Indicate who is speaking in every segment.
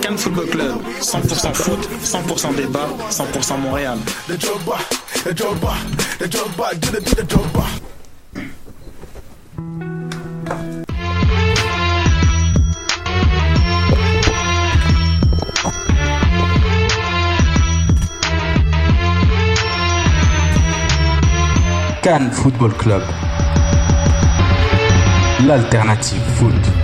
Speaker 1: Cannes Football Club, 100% foot, 100% débat, 100% Montréal.
Speaker 2: Cannes Football Club. L'alternative foot.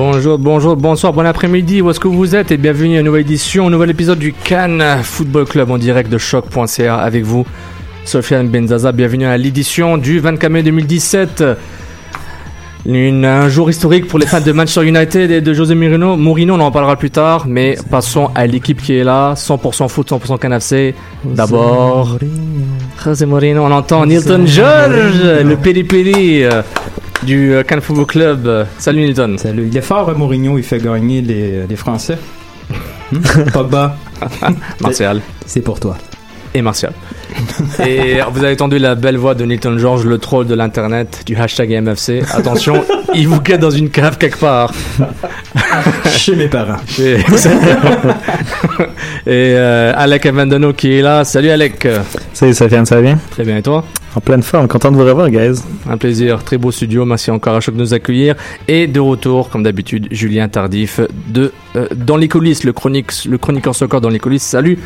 Speaker 3: Bonjour, bonjour, bonsoir, bon après-midi, où est-ce que vous êtes et bienvenue à une nouvelle édition, un nouvel épisode du Cannes Football Club en direct de choc.ca avec vous, Sofiane Benzaza. Bienvenue à l'édition du 24 mai 2017. Une- un jour historique pour les fans de Manchester United et de José Mourinho. Mourinho, on en parlera plus tard, mais passons à l'équipe qui est là, 100% foot, 100% canapé. D'abord, José Mourinho, on entend Nilton George, le péripéri du euh, Cannes Football Club. Salut Nilton.
Speaker 4: Salut. Il est fort, hein, Mourinho, il fait gagner les, les Français. Hmm? Pogba,
Speaker 3: Martial
Speaker 4: c'est pour toi.
Speaker 3: Et Martial. et vous avez entendu la belle voix de Nilton George, le troll de l'internet, du hashtag MFC. Attention, il vous guette dans une cave quelque part.
Speaker 4: Chez mes parents.
Speaker 3: Et, et euh, Alec Avendano qui est là. Salut Alec.
Speaker 5: Salut Sofiane, ça va bien?
Speaker 3: Très bien, et toi?
Speaker 5: En pleine forme, content de vous revoir, guys.
Speaker 3: Un plaisir, très beau studio. Merci encore à Choc de nous accueillir. Et de retour, comme d'habitude, Julien Tardif de euh, Dans les coulisses, le, chronique, le chroniqueur soccer dans les coulisses. Salut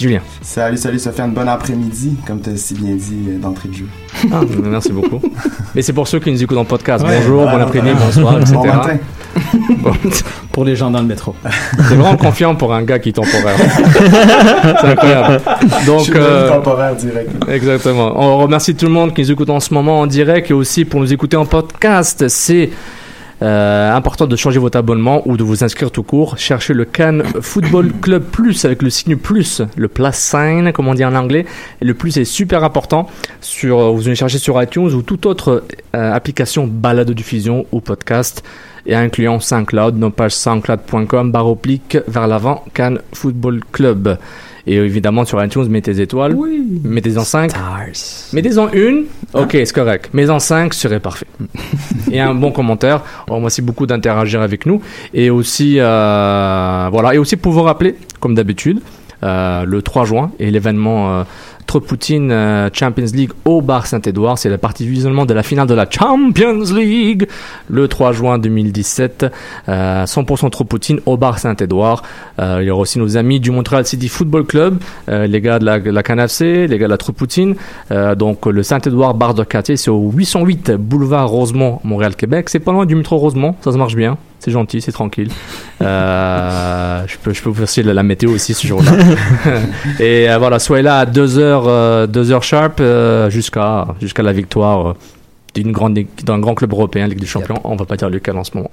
Speaker 3: Julien.
Speaker 6: Salut, salut Sofiane, bon après-midi, comme tu as si bien dit euh, d'entrée de jeu.
Speaker 3: Ah, merci beaucoup. Mais c'est pour ceux qui nous écoutent en podcast.
Speaker 4: Ouais.
Speaker 3: Bonjour, bon après-midi,
Speaker 6: voilà.
Speaker 3: bonsoir, etc.
Speaker 6: Bon matin.
Speaker 3: Bon,
Speaker 4: Pour les gens dans le métro.
Speaker 3: c'est vraiment confiant pour un gars qui est temporaire. c'est incroyable.
Speaker 6: Je
Speaker 3: Donc,
Speaker 6: suis devenu
Speaker 3: euh,
Speaker 6: temporaire direct.
Speaker 3: Exactement. On remercie tout le monde qui nous écoute en ce moment en direct et aussi pour nous écouter en podcast. C'est euh, important de changer votre abonnement ou de vous inscrire tout court. Cherchez le Cannes Football Club Plus avec le signe plus, le plus sign, comme on dit en anglais. Et le plus est super important. Sur, euh, vous allez chercher sur iTunes ou toute autre euh, application balade diffusion ou podcast et incluant SoundCloud, nos pages soundcloud.com, barre oblique vers l'avant, Cannes Football Club. Et évidemment sur iTunes, mettez des étoiles.
Speaker 4: Oui.
Speaker 3: Mettez-en 5.
Speaker 4: Stars.
Speaker 3: Mettez-en une. Ok, c'est correct. Mais en 5 serait parfait. et un bon commentaire. On remercie beaucoup d'interagir avec nous. Et aussi, euh, voilà. Et aussi pour vous rappeler, comme d'habitude, euh, le 3 juin et l'événement euh, Tropoutine euh, Champions League au bar Saint-Édouard. C'est la partie visuellement de la finale de la Champions League le 3 juin 2017. Euh, 100% Tropoutine au bar Saint-Édouard. Euh, il y aura aussi nos amis du Montreal City Football Club, euh, les gars de la, la les gars de la Tropoutine. Euh, donc le Saint-Édouard bar de quartier, c'est au 808 boulevard Rosemont, Montréal-Québec. C'est pas loin du métro Rosemont, ça se marche bien. C'est gentil, c'est tranquille. Euh, je peux, je peux vous faire la, la météo aussi ce jour-là. Et euh, voilà, soyez là à 2h, euh, 2h sharp euh, jusqu'à jusqu'à la victoire d'une grande, équipe- d'un grand club européen, Ligue des Champions. On va pas dire lequel en ce moment.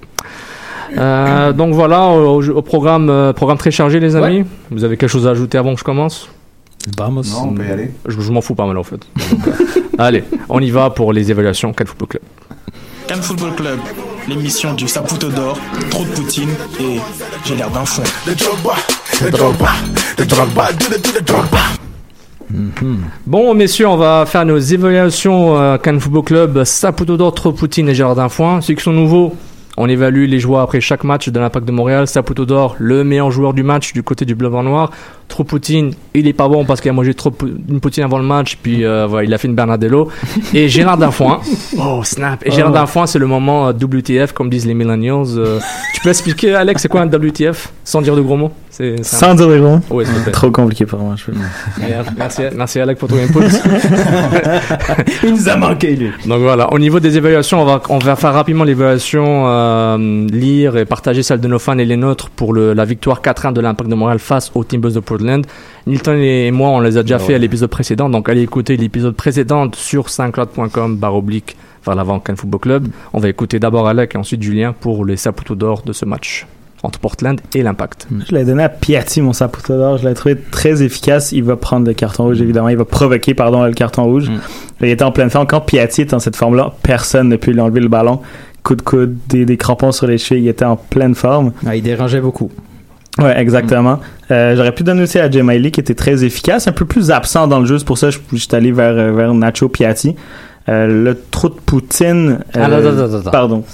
Speaker 3: Euh, donc voilà, au, au programme, euh, programme très chargé, les amis. Vous avez quelque chose à ajouter avant que je commence?
Speaker 4: Vamos.
Speaker 6: Non, on peut y aller.
Speaker 3: Je, je m'en fous pas mal en fait. Donc, euh, allez, on y va pour les évaluations. Quel football club
Speaker 1: Cannes Football Club, l'émission du Saputo d'or, trop de poutine et j'ai l'air d'un fond.
Speaker 3: Bon, messieurs, on va faire nos évaluations euh, Cannes Football Club, Saputo d'Or, Tropoutine et Jardin Foin. Ceux qui sont nouveaux, on évalue les joueurs après chaque match de l'Impact de Montréal. Saputo d'Or, le meilleur joueur du match du côté du bleu blanc noir. Trop poutine, il est pas bon parce qu'il a mangé trop une poutine avant le match, puis euh, voilà, il a fait une Bernardello. Et Gérard Darfoin, oh snap, et Gérard
Speaker 5: Oh.
Speaker 3: Darfoin, c'est le moment euh, WTF, comme disent les millennials. Euh, tu peux expliquer, Alex, c'est quoi un WTF sans dire de gros mots? C'est, c'est
Speaker 5: Sans dire les gros.
Speaker 3: S'il te plaît.
Speaker 5: Trop compliqué pour moi. Je peux...
Speaker 3: Merci, merci Alex pour ton input.
Speaker 4: Il nous a manqué, lui.
Speaker 3: Donc voilà, au niveau des évaluations, on va, on va faire rapidement l'évaluation, euh, lire et partager celle de nos fans et les nôtres pour le, la victoire 4-1 de l'Impact de Montréal face aux Timbers de Portland. Nilton et moi, on les a déjà fait à l'épisode précédent, donc allez écouter l'épisode précédent sur saintcloud.com barre oblique vers l'avant Cannes Football Club. On va écouter d'abord Alec et ensuite Julien pour les sapoteaux d'or de ce match entre Portland et l'Impact.
Speaker 5: Je l'ai donné à Piatti, mon sapoteau d'or. Je l'ai trouvé très efficace. Il va prendre le carton rouge, évidemment. Il va provoquer, pardon, le carton rouge. Il était en pleine forme. Quand Piatti est en cette forme-là, personne ne peut lui enlever le ballon. Coup de coude, des, des crampons sur les chevilles. Il était en pleine forme.
Speaker 4: Ah, il dérangeait beaucoup.
Speaker 5: Ouais, exactement. Euh, J'aurais pu donner aussi à Miley, qui était très efficace, un peu plus absent dans le jeu. C'est pour ça que je je suis allé vers, euh, vers Nacho Piatti. Euh, le trou de Poutine. euh,
Speaker 3: Ah, attends, attends, attends.
Speaker 5: Pardon.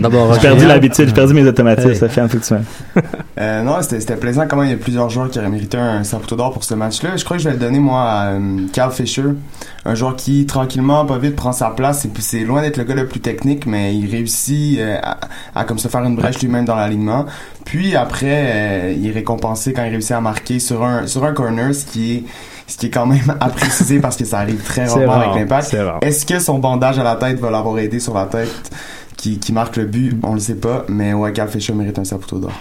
Speaker 3: D'abord,
Speaker 5: J'ai perdu l'habitude, j'ai perdu mes automatismes. Ça fait un peu de semaine.
Speaker 6: Euh, non, c'était c'était plaisant. Comment il y a plusieurs joueurs qui auraient mérité un Saputo d'or pour ce match-là. Je crois que je vais le donner, moi, à euh, Carl Fisher. Un joueur qui, tranquillement, pas vite, prend sa place. C'est- C'est loin d'être le gars le plus technique, mais il réussit euh, à, à comme se faire une brèche lui-même dans l'alignement. Puis après, euh, il est récompensé quand il réussit à marquer sur un, sur un corner, ce qui est, ce qui est quand même à préciser parce que ça arrive très rarement
Speaker 5: rare,
Speaker 6: avec l'impact. Est-ce que son bandage à la tête va l'avoir aidé sur la tête qui, qui marque le but? On le sait pas, mais Carl Fisher mérite un Saputo d'or.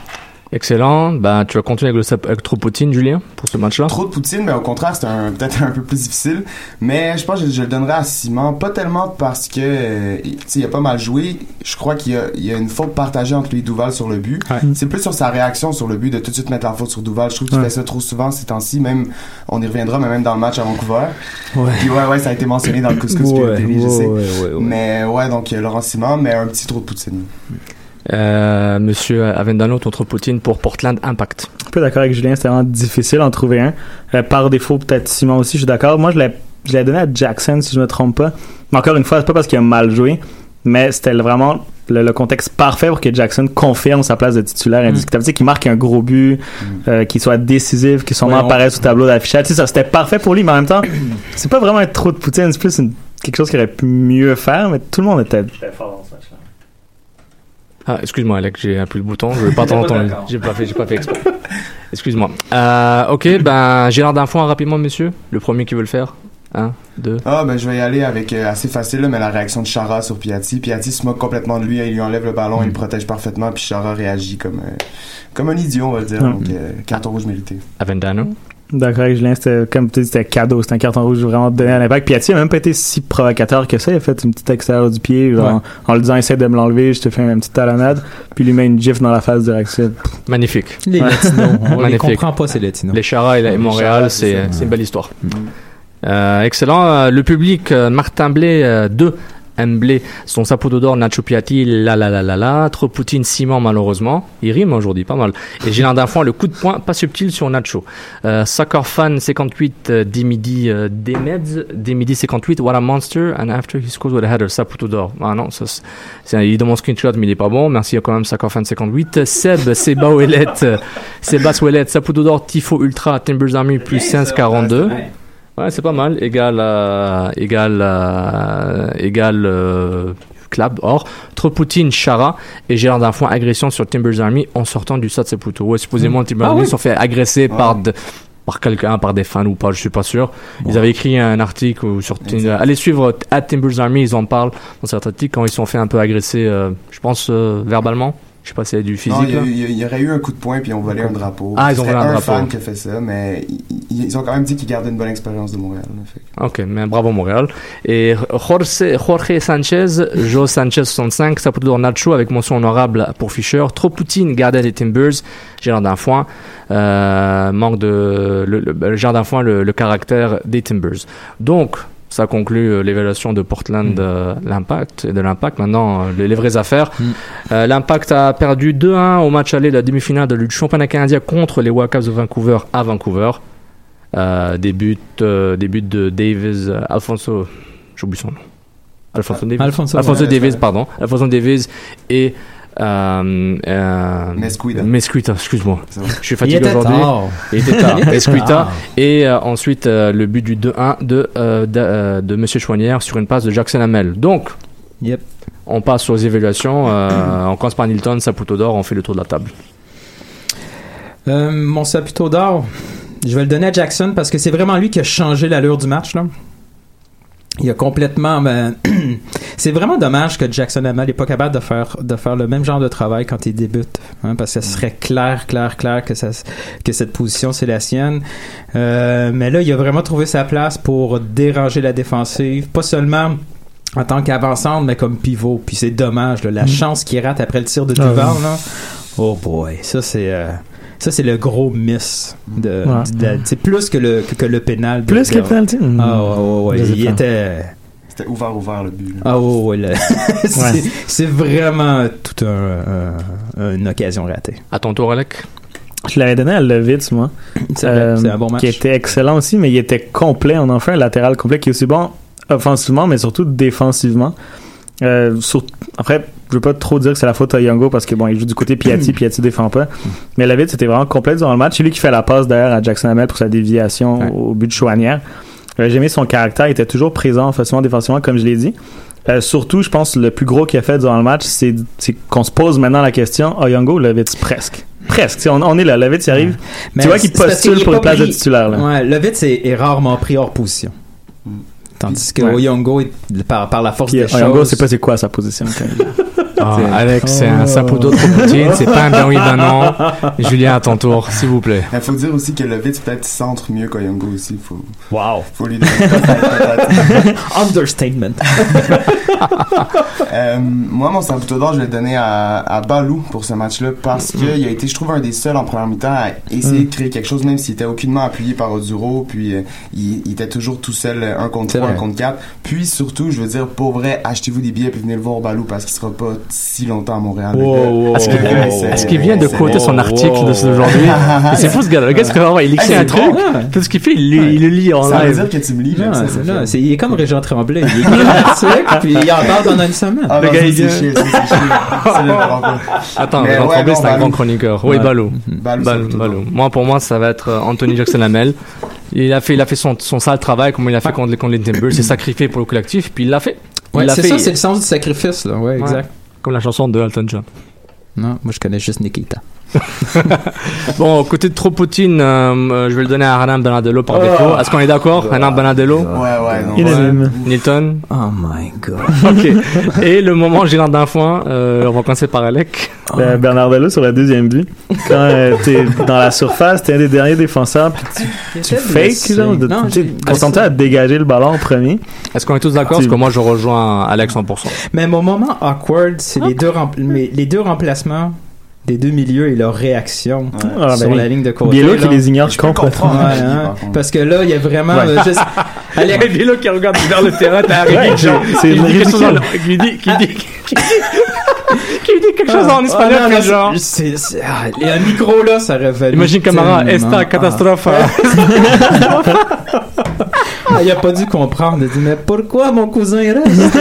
Speaker 3: Excellent. Ben, tu vas continuer avec le sap- avec trop Poutine, Julien, pour ce match-là?
Speaker 6: Trop de Poutine, mais au contraire, c'est un- peut-être un peu plus difficile. Mais je pense que je, je le donnerais à Simon, pas tellement parce que euh, tu sais, il a pas mal joué. Je crois qu'il y a, il y a une faute partagée entre lui et Duval sur le but.
Speaker 4: Ouais.
Speaker 6: C'est plus sur sa réaction sur le but de tout de suite mettre la faute sur Duval. Je trouve qu'il
Speaker 5: Ouais.
Speaker 6: fait ça trop souvent ces temps-ci. Même, on y reviendra, mais même dans le match à Vancouver.
Speaker 4: Ouais.
Speaker 6: Puis ouais, ouais, ça a été mentionné dans le couscous
Speaker 4: Ouais,
Speaker 6: puis je
Speaker 4: ouais,
Speaker 6: sais.
Speaker 4: ouais, ouais, ouais.
Speaker 6: Mais ouais, donc euh, Laurent Simon, mais un petit trop de Poutine.
Speaker 3: Euh, Monsieur Avendano, contre Poutine pour Portland Impact.
Speaker 5: un peu d'accord avec Julien, c'était vraiment difficile d'en trouver un. Euh, par défaut, peut-être Simon aussi, je suis d'accord. Moi, je l'ai, je l'ai donné à Jackson, si je me trompe pas. Mais encore une fois, c'est pas parce qu'il a mal joué, mais c'était vraiment le, le contexte parfait pour que Jackson confirme sa place de titulaire indiscutable. Tu sais, qu'il marque un gros but, euh, qu'il soit décisif, qu'il sûrement
Speaker 4: Ouais, on-
Speaker 5: apparaisse au tableau d'affichage. Tu sais, ça, c'était parfait pour lui, mais en même temps, c'est pas vraiment un trop de Poutine, c'est plus une- quelque chose qu'il aurait pu mieux faire, mais tout le monde était fort dans ce match-là.
Speaker 3: Ah, excuse-moi, Alex, j'ai appuyé le bouton. Je vais pas t'entendre. J'ai pas fait, j'ai pas fait exprès. Excuse-moi. Euh, ok, ben, Gérard D'infant, rapidement, monsieur. Le premier qui veut le faire. Un, deux.
Speaker 6: Ah, ben je vais y aller avec euh, assez facile, là, mais la réaction de Chara sur Piatti. Piatti se moque complètement de lui, il lui enlève le ballon, il le protège parfaitement, puis Chara réagit comme, euh, comme un idiot, on va le dire.
Speaker 5: Ouais.
Speaker 6: Donc, euh, carton rouge mérité.
Speaker 3: Avendano.
Speaker 5: D'accord avec Julien, c'était comme tu dis, c'était cadeau, c'était un carton rouge vraiment donné à l'impact. Puis Piatti a même pas été si provocateur que ça, il a fait une petite extérieur du pied, genre,
Speaker 4: Ouais.
Speaker 5: en, en lui disant essaie de me l'enlever, je te fais une petite talonnade, puis il lui met une gifle dans la face direct. C'est-
Speaker 3: Magnifique.
Speaker 4: Les latinos. On les
Speaker 3: Magnifique.
Speaker 4: comprend pas, ces latinos.
Speaker 3: Les Chara et, la- et
Speaker 6: Les
Speaker 3: Montréal, c'est une belle histoire. Euh, excellent. Euh, le public, euh, Martin Blé, euh, 2. M. Blé, son sapoteau d'or, Nacho Piatti, la la la la la, trop Poutine, Simon, malheureusement. Il rime aujourd'hui, pas mal. Et Gilles d'Infant, le coup de poing, pas subtil sur Nacho. Euh, Soccer Fan 58, euh, Demidi, euh, Demeds, Demidi 58, What a Monster, and after he scores with a header, sapoteau d'or. Ah non, ça, c'est- il demande screenshot, mais il est pas bon. Merci quand même, Soccer Fan 58. Seb, Seba Ouellet, Sébastien Ouellet, sapoteau d'or, Tifo Ultra, Timbers Army, plus 1542. Ouais, c'est pas mal. Égal, euh, égal, euh, égal, euh, Clap, or. Trop Poutine, Chara et Gérard Darfoin, agression sur Timbers Army en sortant du stade Saputo. Ouais, supposément, Timbers
Speaker 4: Ah
Speaker 3: Army
Speaker 4: oui.
Speaker 3: sont fait agresser
Speaker 6: Ouais.
Speaker 3: par de- par quelqu'un, par des fans ou pas, je suis pas sûr. Ils avaient écrit un article où sur
Speaker 6: Exact.
Speaker 3: allez suivre at Timbers Army, ils en parlent dans cet article quand ils sont fait un peu agresser, euh, je pense euh, verbalement. Je sais pas si c'est du physique.
Speaker 6: il y, a il y y aurait eu un coup de poing, puis on volait un drapeau.
Speaker 3: Ah, ils ont volé un
Speaker 6: un
Speaker 3: drapeau.
Speaker 6: fan qui a fait ça, mais ils, ils ont quand même dit qu'ils gardaient une bonne expérience de Montréal. là,
Speaker 3: Ok, mais bravo Montréal. Et Jorge, Jorge Sanchez, Joe Sanchez 65, Saputo Nacho avec mention honorable pour Fischer. Trop Poutine, gardien des Timbers, Gérard Danfoin. Euh, manque de le, le, Gérard Danfoin, le, le caractère des Timbers. Donc, ça conclut euh, l'évaluation de Portland, euh, l'impact et de l'impact. Maintenant, euh, les, les vraies affaires.
Speaker 4: Mm.
Speaker 3: Euh, l'impact a perdu 2-1 au match aller de la demi-finale de du championnat canadien contre les Whitecaps de Vancouver à Vancouver. Euh, des buts, euh, des buts de Davis, Alfonso, j'oublie son nom. Alfonso Davis.
Speaker 4: Alfonso,
Speaker 3: Alfonso
Speaker 6: ouais,
Speaker 3: Davis,
Speaker 6: ouais.
Speaker 3: pardon. Alfonso Davis et Euh, euh,
Speaker 6: Mesquita.
Speaker 3: Mesquita, excuse-moi. Je suis fatigué aujourd'hui.
Speaker 7: tard.
Speaker 3: Il était tard.
Speaker 7: Il était
Speaker 3: Mesquita. Et euh, ensuite, euh, le but du 2-1 de, euh, de, euh, de Monsieur Chouanière sur une passe de Jackson Hamel. Donc,
Speaker 7: Yep.
Speaker 3: on passe aux évaluations. Euh, on commence par Nilton, Saputo d'or, on fait le tour de la table.
Speaker 7: Euh, mon Saputo d'or, je vais le donner à Jackson parce que c'est vraiment lui qui a changé l'allure du match. Là. Il a complètement. ben, c'est vraiment dommage que Jackson Hamel n'est pas capable de faire, de faire le même genre de travail quand il débute. hein, parce que ce serait clair, clair, clair que, ça, que cette position, c'est la sienne. Euh, mais là, il a vraiment trouvé sa place pour déranger la défensive. Pas seulement en tant qu'avançante, mais comme pivot. Puis c'est dommage, là, la chance qu'il rate après le tir de
Speaker 5: Ah
Speaker 7: Duval. là. Oh boy, ça c'est. euh, ça, c'est le gros miss. De,
Speaker 5: Ouais.
Speaker 7: c'est plus que le, que, que le pénal. de-
Speaker 5: Plus que le penalty? Hmm.
Speaker 7: Ah, ouais, ouais, Il était.
Speaker 6: C'était ouvert, ouvert le but. là.
Speaker 7: Ah, ouais, c'est, vraiment toute un, un- une occasion ratée.
Speaker 3: À ton tour, Alec.
Speaker 5: Je l'avais donné à Levitz, moi.
Speaker 7: C'est,
Speaker 5: Euh,
Speaker 7: un bon match.
Speaker 5: Qui était excellent aussi, mais il était complet. On en fait un latéral complet qui est aussi bon offensivement, mais surtout défensivement. Euh, sur- Après, je veux pas trop dire que c'est la faute à Youngo parce que bon, il joue du côté Piatti, Piatti défend pas. Mais Levitz c'était vraiment complet durant le match. C'est lui qui fait la passe d'ailleurs à Jackson Hamel pour sa déviation
Speaker 7: Ouais.
Speaker 5: au but de Chouanière. Euh, J'ai aimé son caractère, il était toujours présent offensivement, défensivement, comme je l'ai dit. Euh, surtout, je pense, le plus gros qu'il a fait durant le match, c'est qu'on se pose maintenant la question, oh Youngo, Levitz, presque. Presque. On, on est là, Levitz il arrive.
Speaker 7: Mais
Speaker 5: tu vois qu'il postule pour une place de titulaire. Là.
Speaker 7: Ouais, Lovitz est, est rarement pris hors position. Tandis que
Speaker 5: Ouais.
Speaker 7: Oyongo, par, par la force
Speaker 5: Puis,
Speaker 7: des
Speaker 5: euh,
Speaker 7: choses.
Speaker 5: Youngo, c'est pas c'est quoi sa position.
Speaker 3: Ah,
Speaker 5: C'est-
Speaker 3: Alex, c'est un. Saputo trop poutine, c'est pas un ben oui, ben non. Julien, à ton tour, s'il vous plaît.
Speaker 6: Il faut dire aussi que le Vitz peut-être centre mieux qu'Oyongo aussi. Faut,
Speaker 7: Wow.
Speaker 6: faut lui donner.
Speaker 7: Understatement.
Speaker 6: Euh, moi, mon Saputo d'or, je vais le donner à, à Balou pour ce match-là parce qu'il a été, je trouve, un des seuls en première mi-temps à essayer de créer quelque chose, même s'il était aucunement appuyé par Oduro, puis euh, il, il était toujours tout seul, un contre
Speaker 7: C'est
Speaker 6: 3, un contre 4. Puis surtout, je veux dire, pour vrai, achetez-vous des billets puis venez le voir Balou parce qu'il sera pas si longtemps à Montréal.
Speaker 7: Wow,
Speaker 3: Est-ce qu'il vient de quoter son
Speaker 7: wow,
Speaker 3: article de
Speaker 7: wow.
Speaker 3: aujourd'hui? Et C'est fou ce gars-là. Le gars, c'est vraiment, il écrit
Speaker 6: Hey,
Speaker 3: un truc.
Speaker 7: Ouais.
Speaker 3: Tout ce qu'il fait, il, le- il le lit en
Speaker 6: Ça veut
Speaker 3: live.
Speaker 6: dire que tu me lis,
Speaker 7: Non,
Speaker 6: ça,
Speaker 7: non, il est comme Régent Tremblay. Il écrit un article, puis il en parle dans une semaine.
Speaker 6: Ah,
Speaker 3: Le
Speaker 6: non,
Speaker 3: gars, il
Speaker 6: pas.
Speaker 3: Attends,
Speaker 6: ouais,
Speaker 3: Tremblay, c'est un grand chroniqueur. Oui. Balou.
Speaker 6: Balou.
Speaker 3: Moi, pour moi, ça va être euh, Anthony Jackson Hamel. Il a fait, il a fait son, son sale travail, comme il a fait contre les, contre les Timbers. Il s'est sacrifié pour le collectif, puis il l'a fait.
Speaker 7: Ouais, c'est ça, c'est le sens du sacrifice, là. Ouais, exact.
Speaker 3: Comme la chanson de Elton John.
Speaker 7: Non, moi je connais juste Nikita.
Speaker 3: Bon, côté de trop poutine, euh, euh, je vais le donner à Hernan Benadello par
Speaker 7: Oh.
Speaker 3: défaut. Est-ce qu'on est d'accord Hernan Benadello
Speaker 6: Ouais, ouais, non.
Speaker 5: Unanime.
Speaker 3: Nilton
Speaker 7: Oh my god.
Speaker 3: Ok. Et le moment gênant d'un foin, euh, on va commencer par Alec.
Speaker 5: Euh, Bernardello sur le deuxième but. Quand euh, t'es dans la surface, t'es un des derniers défenseurs, puis tu, tu fake, genre, de,
Speaker 7: Non,
Speaker 5: concentre-toi à dégager le ballon en premier.
Speaker 3: Est-ce qu'on est tous d'accord? Parce que moi, je rejoins Alex 100%.
Speaker 7: Mais mon moment awkward, c'est les deux, les deux remplacements des deux milieux et leur réaction
Speaker 5: Ah,
Speaker 7: sur
Speaker 5: ben
Speaker 7: la
Speaker 5: oui.
Speaker 7: ligne de côté.
Speaker 5: Biello qui les ignore complètement.
Speaker 6: comprendre.
Speaker 7: Ouais, hein, parce que là, il y a vraiment.
Speaker 5: Ouais.
Speaker 7: euh, juste- Alex-
Speaker 3: Vélo qui regarde vers le terrain, t'as
Speaker 5: Ouais, c'est- c'est
Speaker 3: il dit quelque chose en-
Speaker 5: ridicule.
Speaker 3: qui dit, qui dit, qui dit, quelque chose en
Speaker 7: Ah,
Speaker 3: espagnol, puis
Speaker 7: non,
Speaker 3: genre.
Speaker 7: c'est- ah, et un micro là, ça valu
Speaker 3: Imagine Camara, esta catastrophe.
Speaker 7: Ah, il a pas dû comprendre. Il a dit, mais pourquoi mon cousin reste?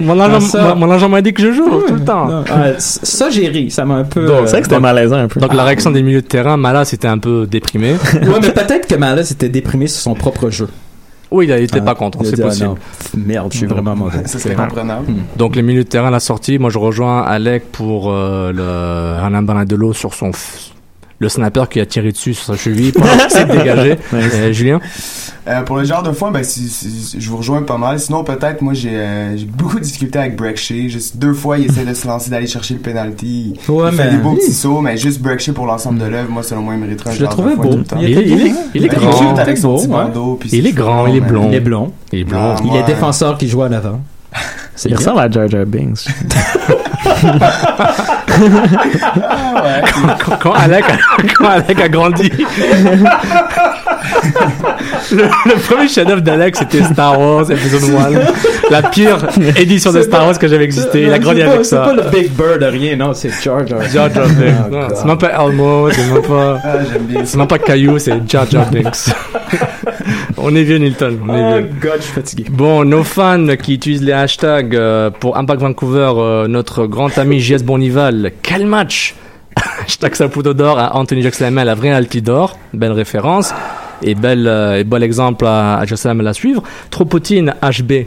Speaker 3: Mon agent,
Speaker 7: Ah, ça.
Speaker 3: mon- mon agent m'a dit que je joue tout le temps.
Speaker 7: Non, ah, ça, j'ai ri. Ça m'a un peu.
Speaker 5: Donc, c'est vrai que c'était
Speaker 3: donc-
Speaker 5: malaisant un peu.
Speaker 3: Donc la réaction des milieux de terrain, Mala c'était un peu déprimé.
Speaker 7: euh, Ouais, mais peut-être que Mala s'était déprimé sur son propre jeu.
Speaker 3: Oui, il était
Speaker 7: Ah,
Speaker 3: pas content,
Speaker 7: il
Speaker 3: c'est
Speaker 7: ah,
Speaker 3: possible.
Speaker 7: non, merde, je suis vraiment mauvais.
Speaker 6: Ça, c'est comprenable.
Speaker 3: Donc les milieux de terrain, la sortie, moi je rejoins Alec pour euh, le Hernan Bernardello sur son le sniper qui a tiré dessus sur sa cheville pour essayer de dégager. Euh, Julien?
Speaker 6: Euh, pour le genre de foin, ben, si- si- je vous rejoins pas mal. Sinon, peut-être, moi, j'ai euh, beaucoup de difficultés avec Break Shea. Juste deux fois, il essaie de se lancer, d'aller chercher le penalty.
Speaker 7: Ouais,
Speaker 6: il fait des beaux petits sauts, mais juste Break Shea pour l'ensemble de l'œuvre, moi, selon moi, il mériterait un
Speaker 7: Je le
Speaker 6: genre de
Speaker 7: beau.
Speaker 6: tout le temps.
Speaker 7: Il
Speaker 3: Il est,
Speaker 7: était
Speaker 3: il est,
Speaker 7: beau.
Speaker 3: il est
Speaker 6: Il est
Speaker 3: grand.
Speaker 6: cute avec son
Speaker 7: beau,
Speaker 6: petit bandeau.
Speaker 3: Il est grand, il est blond.
Speaker 7: Il est blond.
Speaker 3: Il est blond.
Speaker 6: Ah,
Speaker 7: Il est défenseur qui joue à l'avant. C'est
Speaker 5: Il
Speaker 7: bien.
Speaker 5: ressemble à Jar Jar Binks.
Speaker 3: quand, quand Alec, quand Alec a grandi, le, le premier chef-d'œuvre d'Alec c'était Star Wars épisode 1. La pire édition de Star Wars que j'avais existé. Il a grandi
Speaker 7: C'est pas-
Speaker 3: avec
Speaker 7: C'est
Speaker 3: ça.
Speaker 7: pas le Big Bird, rien, non, c'est Jar Jar.
Speaker 3: Jar Jar Binks.
Speaker 7: Oh.
Speaker 3: C'est même pas Elmo, c'est même pas,
Speaker 6: Ah,
Speaker 3: c'est même pas Caillou, c'est Jar Jar Binks. On est vieux, Nilton. On est
Speaker 5: Oh
Speaker 3: vieux.
Speaker 5: god, je suis fatigué.
Speaker 3: Bon, nos fans qui utilisent les hashtags euh, pour Impact Vancouver, euh, notre grand ami JS Bonival, quel match Hashtag Saputo d'or à Anthony Jackson la vraie Altidor, belle référence et bel, euh, et bel exemple à, à Jackson à suivre. Tropotine HB,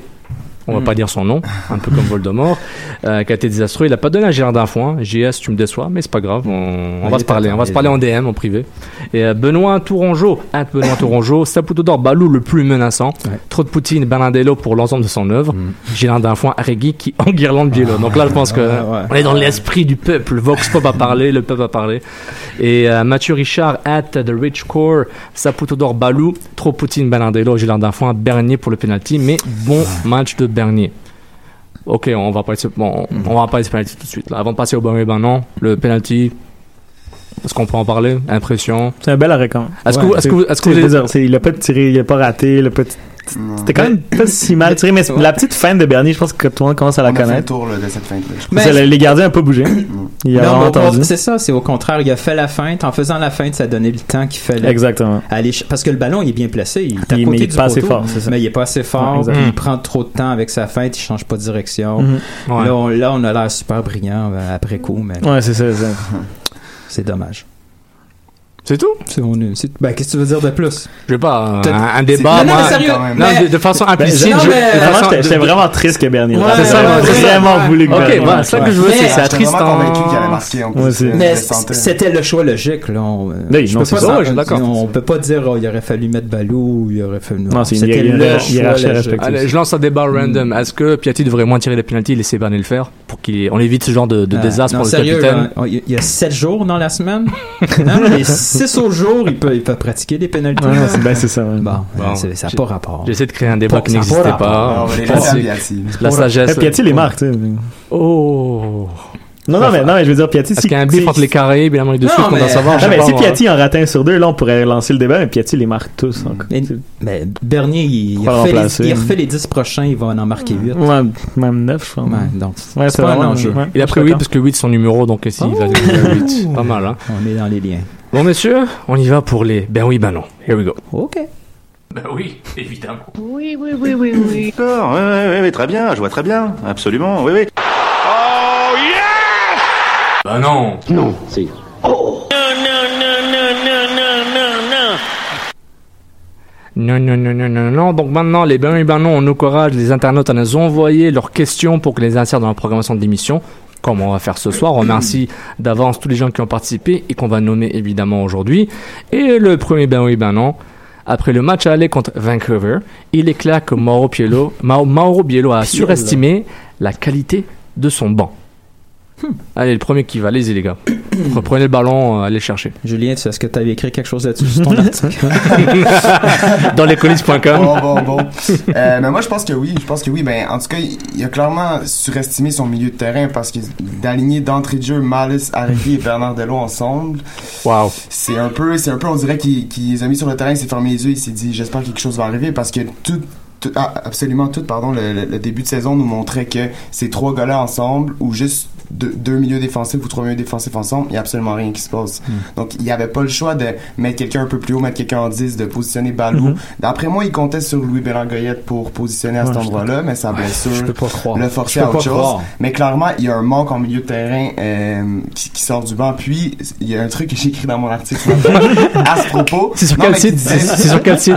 Speaker 3: on va pas dire son nom, un peu comme Voldemort, euh, qui a été désastreux. Il a pas donné à Gérard Foin. JS, tu me déçois, mais c'est pas grave. On, va se parler. On va se parler en DM, en privé. Et euh, Benoît Tourongeau, at Benoît Tourongeau, Saputo d'or, Balou le plus menaçant. Trop de Poutine, Bernardello pour l'ensemble de son œuvre. Gérard Foin, Arregui qui enguirlande Bielo. Donc là, je pense que
Speaker 7: Ouais, ouais.
Speaker 3: on est dans l'esprit du peuple. Vox Pop a parlé, le peuple a parlé. Et euh, Mathieu Richard, at The Rich Core, Saputo d'or, Balou, trop Poutine, Bernardello, Gérard Foin, Bernier pour le penalty, mais bon match de Bernier. Ok, on va pas bon, on tout de suite. Avant de passer au bon et ben non, le penalty. Est-ce qu'on peut en parler? Impression?
Speaker 5: C'est un bel arrêt quand même.
Speaker 3: Est-ce que, vous- est-ce que, est-ce que avez-
Speaker 5: dire, c'est- il a pas tiré, il a pas raté, il a pas. C'était quand même pas si mal tiré, mais la petite fin de Bernier, je pense que tout le monde commence à la
Speaker 6: On a fait le
Speaker 5: connaître.
Speaker 6: tour là, de cette feinte-là. je
Speaker 7: Mais-
Speaker 5: les gardiens n'ont pas bougé. Il a
Speaker 7: Non, con- c'est ça, c'est au contraire. Il a fait la feinte. En faisant la feinte, ça donnait le temps qu'il fallait
Speaker 5: Exactement.
Speaker 7: aller. Parce que le ballon, il est bien placé. Il est à
Speaker 5: Il-
Speaker 7: côté
Speaker 5: mais il est
Speaker 7: du
Speaker 5: pas assez
Speaker 7: poteau,
Speaker 5: fort, c'est ça.
Speaker 7: Mais il est pas assez fort.
Speaker 5: Ouais,
Speaker 7: il prend trop de temps avec sa feinte. Il change pas de direction.
Speaker 5: Mhm.
Speaker 3: Ouais.
Speaker 7: Là, on, là, on a l'air super brillant euh, après coup, mais
Speaker 5: Ouais, c'est ça. c'est ça.
Speaker 7: c'est dommage.
Speaker 3: C'est tout
Speaker 7: C'est- on est- ben, qu'est-ce que tu veux dire de plus?
Speaker 3: Je sais pas, un, débat.
Speaker 7: Non, non,
Speaker 3: moi-
Speaker 7: mais sérieux,
Speaker 6: quand même.
Speaker 3: Non,
Speaker 7: mais-
Speaker 3: de, de façon
Speaker 5: Ben,
Speaker 3: implicite.
Speaker 7: non,
Speaker 3: je-
Speaker 7: mais-
Speaker 3: façon-
Speaker 5: j'étais
Speaker 3: de-
Speaker 5: vraiment triste que Bernier.
Speaker 7: Ouais,
Speaker 5: c'est ça,
Speaker 7: ouais,
Speaker 5: j'ai
Speaker 7: ouais,
Speaker 5: vraiment
Speaker 7: ouais.
Speaker 5: voulu que
Speaker 3: Ok,
Speaker 5: Bernier.
Speaker 3: voilà, c'est ça que je veux,
Speaker 7: Mais-
Speaker 3: c'est
Speaker 6: vraiment
Speaker 3: triste
Speaker 6: convaincu qu'il allait marquer en plus. Euh,
Speaker 7: Mais c'était le choix logique, là. On, euh,
Speaker 5: Oui,
Speaker 7: je
Speaker 5: non, c'est
Speaker 7: pas
Speaker 5: ça,
Speaker 3: je d'accord.
Speaker 7: On peut pas dire, oh, il aurait fallu mettre Balou, ou il aurait fallu.
Speaker 5: Non, c'est une
Speaker 7: c'était le
Speaker 5: hiérarchie
Speaker 7: choix.
Speaker 3: Allez, je lance un débat random. Est-ce que Piatti devrait moins tirer les penalties et laisser Bernier le faire pour qu'on évite ce genre de,
Speaker 7: Ah,
Speaker 3: désastre
Speaker 7: non,
Speaker 3: pour le capitaine?
Speaker 7: hein, il y a 7 jours dans la semaine? non, les 6 autres jours, il peut, il peut pratiquer les pénalités.
Speaker 5: Ouais, c'est ben, c'est ça. ouais.
Speaker 7: Bon,
Speaker 3: Bon,
Speaker 7: c'est- ça n'a pas rapport.
Speaker 3: J'essaie de créer un débat qui n'existait pas. La sagesse.
Speaker 5: Eh, Piatti les marque, tu sais.
Speaker 3: Oh.
Speaker 5: Non, non, mais, non, mais je veux dire, Piatti,
Speaker 3: Est-ce
Speaker 5: si.
Speaker 3: qu'il y a un bif entre les Caraïbes et l'Amérique du
Speaker 7: Non,
Speaker 3: Sud qu'on
Speaker 7: mais-
Speaker 3: doit savoir?
Speaker 5: Non, mais
Speaker 3: pas,
Speaker 5: si. Piatti en rate un sur deux, là, on pourrait lancer le débat, mais Piatti les marque tous. encore.
Speaker 7: Mais, mais Bernier, il, refait les, il refait les 10 prochains, il va en marquer 8.
Speaker 5: Ouais, même 9, je pense.
Speaker 7: Ouais, donc,
Speaker 5: Ouais,
Speaker 7: c'est pas un enjeu.
Speaker 3: Il a pris
Speaker 5: suis
Speaker 3: 8
Speaker 5: d'accord.
Speaker 3: parce que 8 c'est son numéro, donc si, il va dire 8. Pas mal, hein.
Speaker 7: On est dans les liens.
Speaker 3: Bon, messieurs, on y va pour les ben oui, ben non. Here we go.
Speaker 7: OK.
Speaker 3: Ben oui, évidemment.
Speaker 8: Oui, oui, oui, oui, oui.
Speaker 9: D'accord, oui, oui, oui, très bien, je vois très bien, absolument, oui, oui.
Speaker 3: Ben non.
Speaker 8: Non, c'est.
Speaker 3: Non, non, non, non, non, non. Donc maintenant, les ben oui, ben non, on encourage les internautes à nous envoyer leurs questions pour que les insèrent dans la programmation de l'émission. Comme on va faire ce soir, on remercie d'avance tous les gens qui ont participé et qu'on va nommer évidemment aujourd'hui. Et le premier ben oui, ben non. Après le match à aller contre Vancouver, il éclaire que Mauro Biello, Ma- Mauro Biello a surestimé la qualité de son banc. Allez, le premier qui va, allez-y les gars. Reprenez le ballon, euh, allez le chercher.
Speaker 7: Julien, tu- est-ce que tu avais écrit quelque chose là-dessus sur ton article?
Speaker 3: Dans lescolis.com.
Speaker 6: Bon, bon, bon. Euh, mais moi, je pense que oui. Je pense que oui. Ben, en tout cas, il, a clairement surestimé son milieu de terrain parce que d'aligner d'entrée de jeu Malice, Arregui et Bernard Delot ensemble,
Speaker 3: Wow.
Speaker 6: c'est un peu, c'est un peu, on dirait qu'il les a mis sur le terrain, il s'est fermé les yeux, il s'est dit, j'espère que quelque chose va arriver parce que tout, tout- ah, absolument tout, pardon, le, le- le début de saison nous montrait que ces trois gars-là ensemble ou juste deux, deux milieux défensifs ou trois milieux défensifs ensemble, il n'y a absolument rien qui se passe. Donc, il n'y avait pas le choix de mettre quelqu'un un peu plus haut, mettre quelqu'un en 10, de positionner Balou.
Speaker 5: Mhm.
Speaker 6: D'après moi, il comptait sur Louis Bélangoyette pour positionner à cet
Speaker 5: Ouais,
Speaker 6: endroit-là, mais sa blessure
Speaker 7: croire.
Speaker 6: le
Speaker 7: peux
Speaker 6: à autre chose.
Speaker 7: croire.
Speaker 6: Mais clairement, il y a un manque en milieu de terrain euh, qui, qui sort du banc. Puis, il y a un truc que j'ai écrit dans mon article à ce propos.
Speaker 3: C'est sur quel site? C'est sur quel site,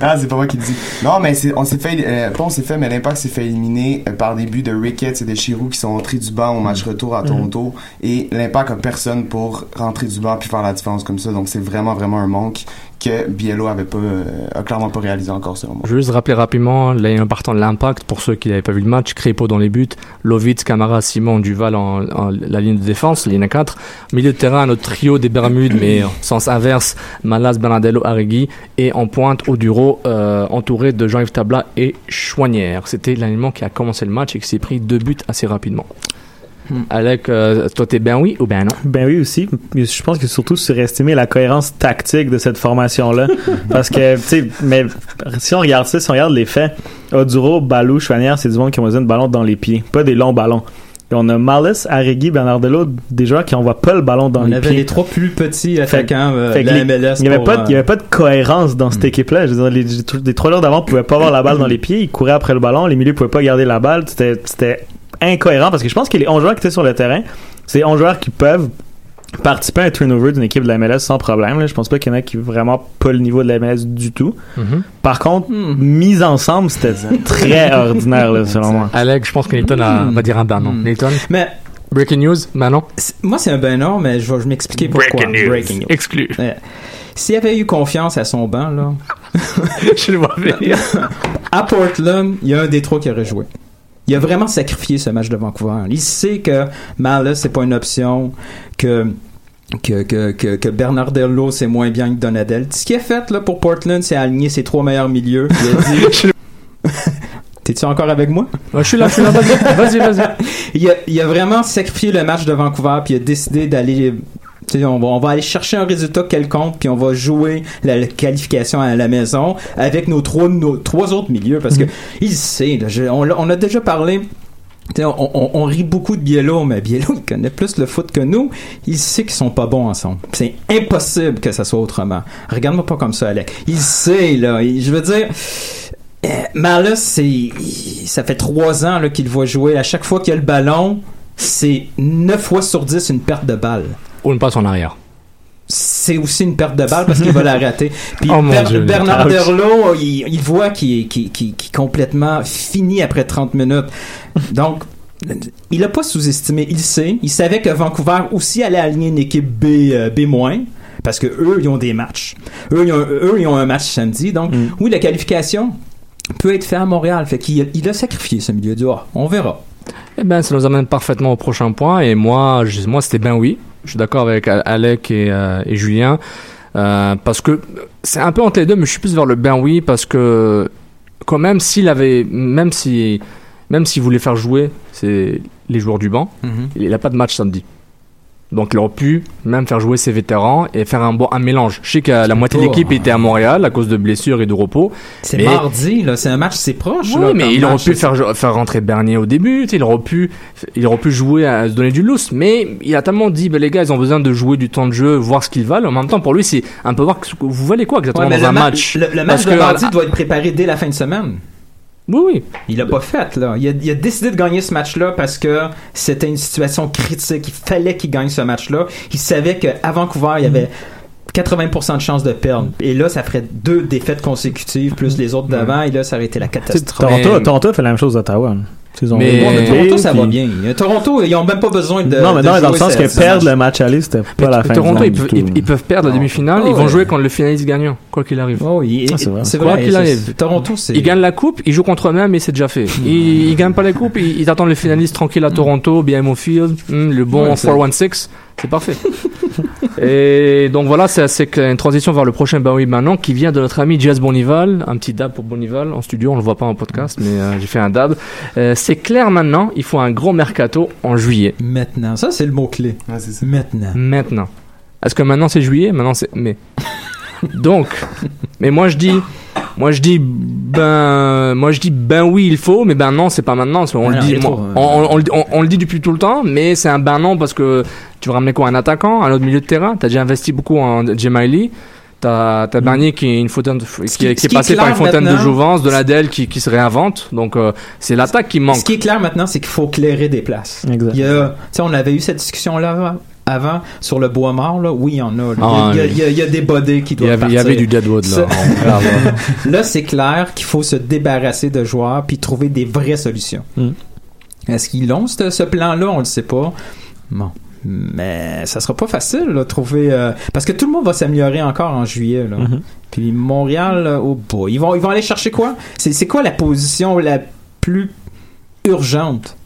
Speaker 6: ah, c'est pas moi qui le dis. Non, mais on s'est fait, euh, pas on s'est fait, mais l'impact s'est fait éliminer euh, par des buts de Ricketts et de Chirou qui sont entrés du banc au match retour à Toronto. Et l'impact a personne pour rentrer du banc puis faire la différence comme ça. Donc c'est vraiment, vraiment un manque que Biello avait pas, euh, a clairement pas réalisé encore selon moi.
Speaker 3: Je veux juste rappeler rapidement les un partant de l'impact pour ceux qui n'avaient pas vu le match. Crépeau dans les buts, Lovitz, Camara, Simon, Duval en, en- la ligne de défense, ligne 4. Milieu de terrain, notre trio des Bermudes, mais en sens inverse, Malas, Bernardello, Arregui. Et en pointe, Oduro, euh, entouré de Jean-Yves Tabla et Chouanière. C'était l'alignement qui a commencé le match et qui s'est pris deux buts assez rapidement. Alec, euh, toi t'es bien oui ou bien non?
Speaker 5: Ben oui aussi. Mais Je pense que surtout surestimer la cohérence tactique de cette formation-là. Parce que, tu sais, mais si on regarde ça, si on regarde les faits, Oduro, Balou, Chouanière, c'est du monde qui ont besoin de ballons dans les pieds, pas des longs ballons. Et on a Malice, Arregui, Bernardello, des joueurs qui envoient pas le ballon dans
Speaker 7: On
Speaker 5: les
Speaker 7: avait
Speaker 5: pieds.
Speaker 7: les trois plus petits attaquants euh,
Speaker 5: Fait
Speaker 7: de la
Speaker 5: les-
Speaker 7: MLS.
Speaker 5: Il n'y avait,
Speaker 7: pour,
Speaker 5: pas de-
Speaker 7: euh,
Speaker 5: il y avait pas de cohérence dans cette équipe-là. Je veux dire, les, les- les trois joueurs d'avant pouvaient pas avoir la balle dans les pieds. Ils couraient après le ballon. Les milieux pouvaient pas garder la balle. C'était, c'était incohérent parce que je pense que les 11 joueurs qui étaient sur le terrain, c'est 11 joueurs qui peuvent participer à un turnover d'une équipe de la MLS sans problème. Là. Je pense pas qu'il y en a qui vraiment pas le niveau de la MLS du tout.
Speaker 3: Mhm.
Speaker 5: Par contre, mis ensemble, c'était très ordinaire, là, selon moi.
Speaker 3: Alex, je pense que Nathan a-
Speaker 7: Hmm.
Speaker 3: va dire un ben non.
Speaker 7: Hmm.
Speaker 3: Nathan,
Speaker 7: Mais
Speaker 3: breaking news, non.
Speaker 7: c'est- moi, c'est un ben non, mais je vais je m'expliquer pourquoi. Breaking news.
Speaker 3: Exclu.
Speaker 7: Ouais. S'il avait eu confiance à son banc, là,
Speaker 3: je le vois venir.
Speaker 7: à Portland, il y a un des trois qui aurait joué. Il a vraiment sacrifié ce match de Vancouver. Il sait que Malice, c'est pas une option, que que, que, que, que Bernardello, c'est moins bien que Donadel. Ce qu'il a fait là, pour Portland, c'est aligner ses trois meilleurs milieux. Il a dit... T'es-tu encore avec moi?
Speaker 3: Ouais, je suis là, je suis là, vas-y, vas-y, vas-y.
Speaker 7: il, a, il a vraiment sacrifié le match de Vancouver, puis il a décidé d'aller. On va, on va aller chercher un résultat quelconque, puis on va jouer la, la qualification à la maison avec nos trois, nos trois autres milieux, parce que il sait, là, je- on, a déjà parlé. On, on- on rit beaucoup de Biello, mais Biello, il connaît plus le foot que nous. Il sait qu'ils sont pas bons ensemble. C'est impossible que ça soit autrement. Regarde-moi pas comme ça, Alec. Il sait, là. Il- je veux dire, euh, Marlus, c'est, ça fait trois ans là, qu'il va jouer. À chaque fois qu'il y a le ballon, c'est 9 fois sur 10 une perte de balle.
Speaker 3: Ou une passe en arrière.
Speaker 7: C'est aussi une perte de balle parce qu'il va l'arrêter. Puis
Speaker 3: Oh mon
Speaker 7: Ber-
Speaker 3: Dieu,
Speaker 7: Bernard. Derlot, il, il voit qu'il est, complètement fini après 30 minutes. Donc, il n'a pas sous-estimé. Il sait. Il savait que Vancouver aussi allait aligner une équipe B, euh, B-. Parce que eux, ils ont des matchs. Eux, ils ont, eux, ils ont un match samedi. Donc, oui, la qualification peut être faite à Montréal. Fait qu'il il a sacrifié ce milieu du ah, On verra.
Speaker 3: Eh ben, ça nous amène parfaitement au prochain point. Et moi, moi, c'était ben oui. Je suis d'accord avec Alec et, euh, et Julien. Euh, parce que c'est un peu entre les deux, mais je suis plus vers le ben oui parce que quand même s'il avait, même si, même s'il voulait faire jouer c'est les joueurs du banc, il n'a pas de match samedi. Donc il aurait pu même faire jouer ses vétérans et faire un bon un mélange. Je sais que la moitié de
Speaker 7: pas,
Speaker 3: l'équipe était à Montréal à cause de blessures et de repos.
Speaker 7: C'est
Speaker 3: Mais-
Speaker 7: mardi, là. C'est un match, c'est proche.
Speaker 3: oui,
Speaker 7: là,
Speaker 3: mais
Speaker 7: comme
Speaker 3: il aurait
Speaker 7: match.
Speaker 3: pu faire, faire rentrer Bernier au début, tu sais, il aurait pu, il aurait pu jouer à se donner du lousse, mais il a tellement dit, ben, les gars, ils ont besoin de jouer du temps de jeu, voir ce qu'ils valent. En même temps, pour lui, c'est un peu voir que- vous valez quoi exactement
Speaker 7: Ouais,
Speaker 3: dans un
Speaker 7: ma-
Speaker 3: match?
Speaker 7: Le, le match
Speaker 3: Parce
Speaker 7: de
Speaker 3: que-
Speaker 7: mardi doit être préparé dès la fin de semaine.
Speaker 3: Oui, oui.
Speaker 7: Il l'a pas fait, là. Il a, il a décidé de gagner ce match-là parce que c'était une situation critique. Il fallait qu'il gagne ce match-là. Il savait qu'à Vancouver, il y avait 80% de chances de perdre. Et là, ça ferait deux défaites consécutives, plus les autres d'avant, et là, ça aurait été la catastrophe.
Speaker 5: Toronto, Toronto fait la même chose d'Ottawa. ont
Speaker 3: Mais-
Speaker 7: Bon, mais Toronto, ça va bien. Toronto, ils ont même pas besoin de.
Speaker 5: non, mais non, dans le sens que perdre
Speaker 7: match.
Speaker 5: le match aller, c'était pas la fin
Speaker 3: Toronto, ils ils, ils peuvent perdre la demi-finale,
Speaker 7: Oh,
Speaker 3: ils vont
Speaker 7: ouais.
Speaker 3: jouer contre le finaliste gagnant, quoi qu'il arrive.
Speaker 7: Oh, il-
Speaker 5: Ah, c'est vrai.
Speaker 7: c'est
Speaker 3: Quoi
Speaker 7: vrai.
Speaker 3: qu'il arrive.
Speaker 7: Toronto, c'est.
Speaker 3: Ils gagnent la coupe, ils jouent contre eux-mêmes et c'est déjà fait. Ils, ils gagnent pas la coupe, ils, ils attendent le finaliste tranquille à Toronto, BMO Field, hum, le bon
Speaker 7: Ouais, c'est-
Speaker 3: 416, c'est parfait. et donc voilà, c'est une transition vers le prochain bah oui maintenant qui vient de notre ami Jazz Bonival, un petit dab pour Bonival en studio, on le voit pas en podcast, mais euh, j'ai fait un dab. Euh, c'est clair maintenant, il faut un gros mercato en juillet.
Speaker 7: Maintenant. Ça, c'est le
Speaker 6: c'est ça.
Speaker 7: Maintenant.
Speaker 3: Maintenant. Est-ce que maintenant c'est juillet? Maintenant c'est mai. Donc, mais moi je dis, moi je dis, ben, moi je dis, ben oui il faut, mais ben non c'est pas maintenant.
Speaker 7: Ah
Speaker 3: on, le dit- on- le dit depuis tout le temps, mais c'est un ben non parce que tu veux ramener quoi un attaquant, un autre milieu de terrain? T'as déjà investi beaucoup en Jemaili. T'as as Bernier qui est une fontaine de- qui, est- qui
Speaker 7: ce
Speaker 3: est
Speaker 7: qui est
Speaker 3: passé par une fontaine de jouvence, Donadel qui, qui se réinvente. Donc euh, c'est l'attaque qui manque.
Speaker 7: Ce qui est clair maintenant, c'est qu'il faut clairer des places.
Speaker 5: Exact.
Speaker 7: Il y a, tu sais, on avait eu cette discussion-là avant, avant, sur le bois mort, là. Oui, il y en a. là.
Speaker 3: Ah,
Speaker 7: il, y a,
Speaker 3: oui.
Speaker 7: il y a- il y a des bodés qui
Speaker 3: Il y,
Speaker 7: doivent
Speaker 3: avait, il y
Speaker 7: partir.
Speaker 3: avait du deadwood là. On.
Speaker 7: Là, c'est clair qu'il faut se débarrasser de joueurs puis trouver des vraies solutions.
Speaker 5: Mm.
Speaker 7: Est-ce qu'ils l'ont, ce, ce plan-là? On le sait pas. Bon. Mais ça sera pas facile, là, trouver... euh, parce que tout le monde va s'améliorer encore en juillet, là.
Speaker 5: Mhm.
Speaker 7: Puis Montréal, euh, oh boy, ils vont, ils vont aller chercher quoi? C'est, c'est quoi la position la plus urgente?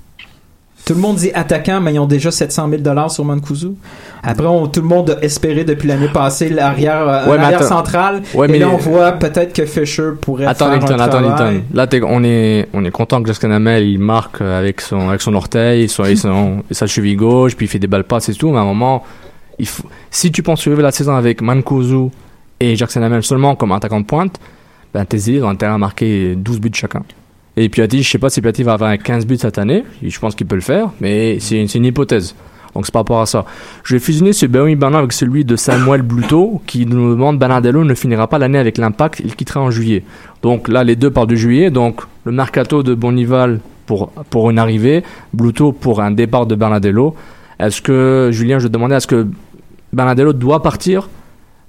Speaker 7: Tout le monde dit attaquant, mais ils ont déjà 700 000 dollars sur Mancuso. Après, on- tout le monde a espéré depuis l'année passée l'arrière, euh,
Speaker 3: Ouais, mais
Speaker 7: l'arrière
Speaker 3: attends.
Speaker 7: central.
Speaker 3: Ouais,
Speaker 7: et
Speaker 3: mais
Speaker 7: là,
Speaker 3: les-
Speaker 7: on voit peut-être que Fisher pourrait
Speaker 3: Attends,
Speaker 7: faire
Speaker 3: Hilton,
Speaker 7: un
Speaker 3: attends. Hilton. Là, on est, on est content que Justin Hamel, il marque avec son, avec son orteil, son, son, sa cheville gauche, puis il fait des balles passes et tout, mais à un moment, il faut, si tu penses suivre la saison avec Mankuzu et Jackson Hamel seulement comme attaquant de pointe, ben, tes idées ont intérêt à marquer 12 buts chacun. Et Piatti, je sais pas si Piatti va avoir un 15 buts cette année. Je pense qu'il peut le faire, mais c'est une hypothèse. Donc c'est par rapport à ça. Je vais fusionner ce Benjamin Bernard avec celui de Samuel Bluto qui nous demande Bernardello ne finira pas l'année avec l'impact, il quittera en juillet. Donc là, les deux partent de juillet. Donc le mercato de Bonival pour, pour une arrivée, Bluto pour un départ de Bernardello. Est-ce que, Julien, je demandais, est-ce que Bernardello doit partir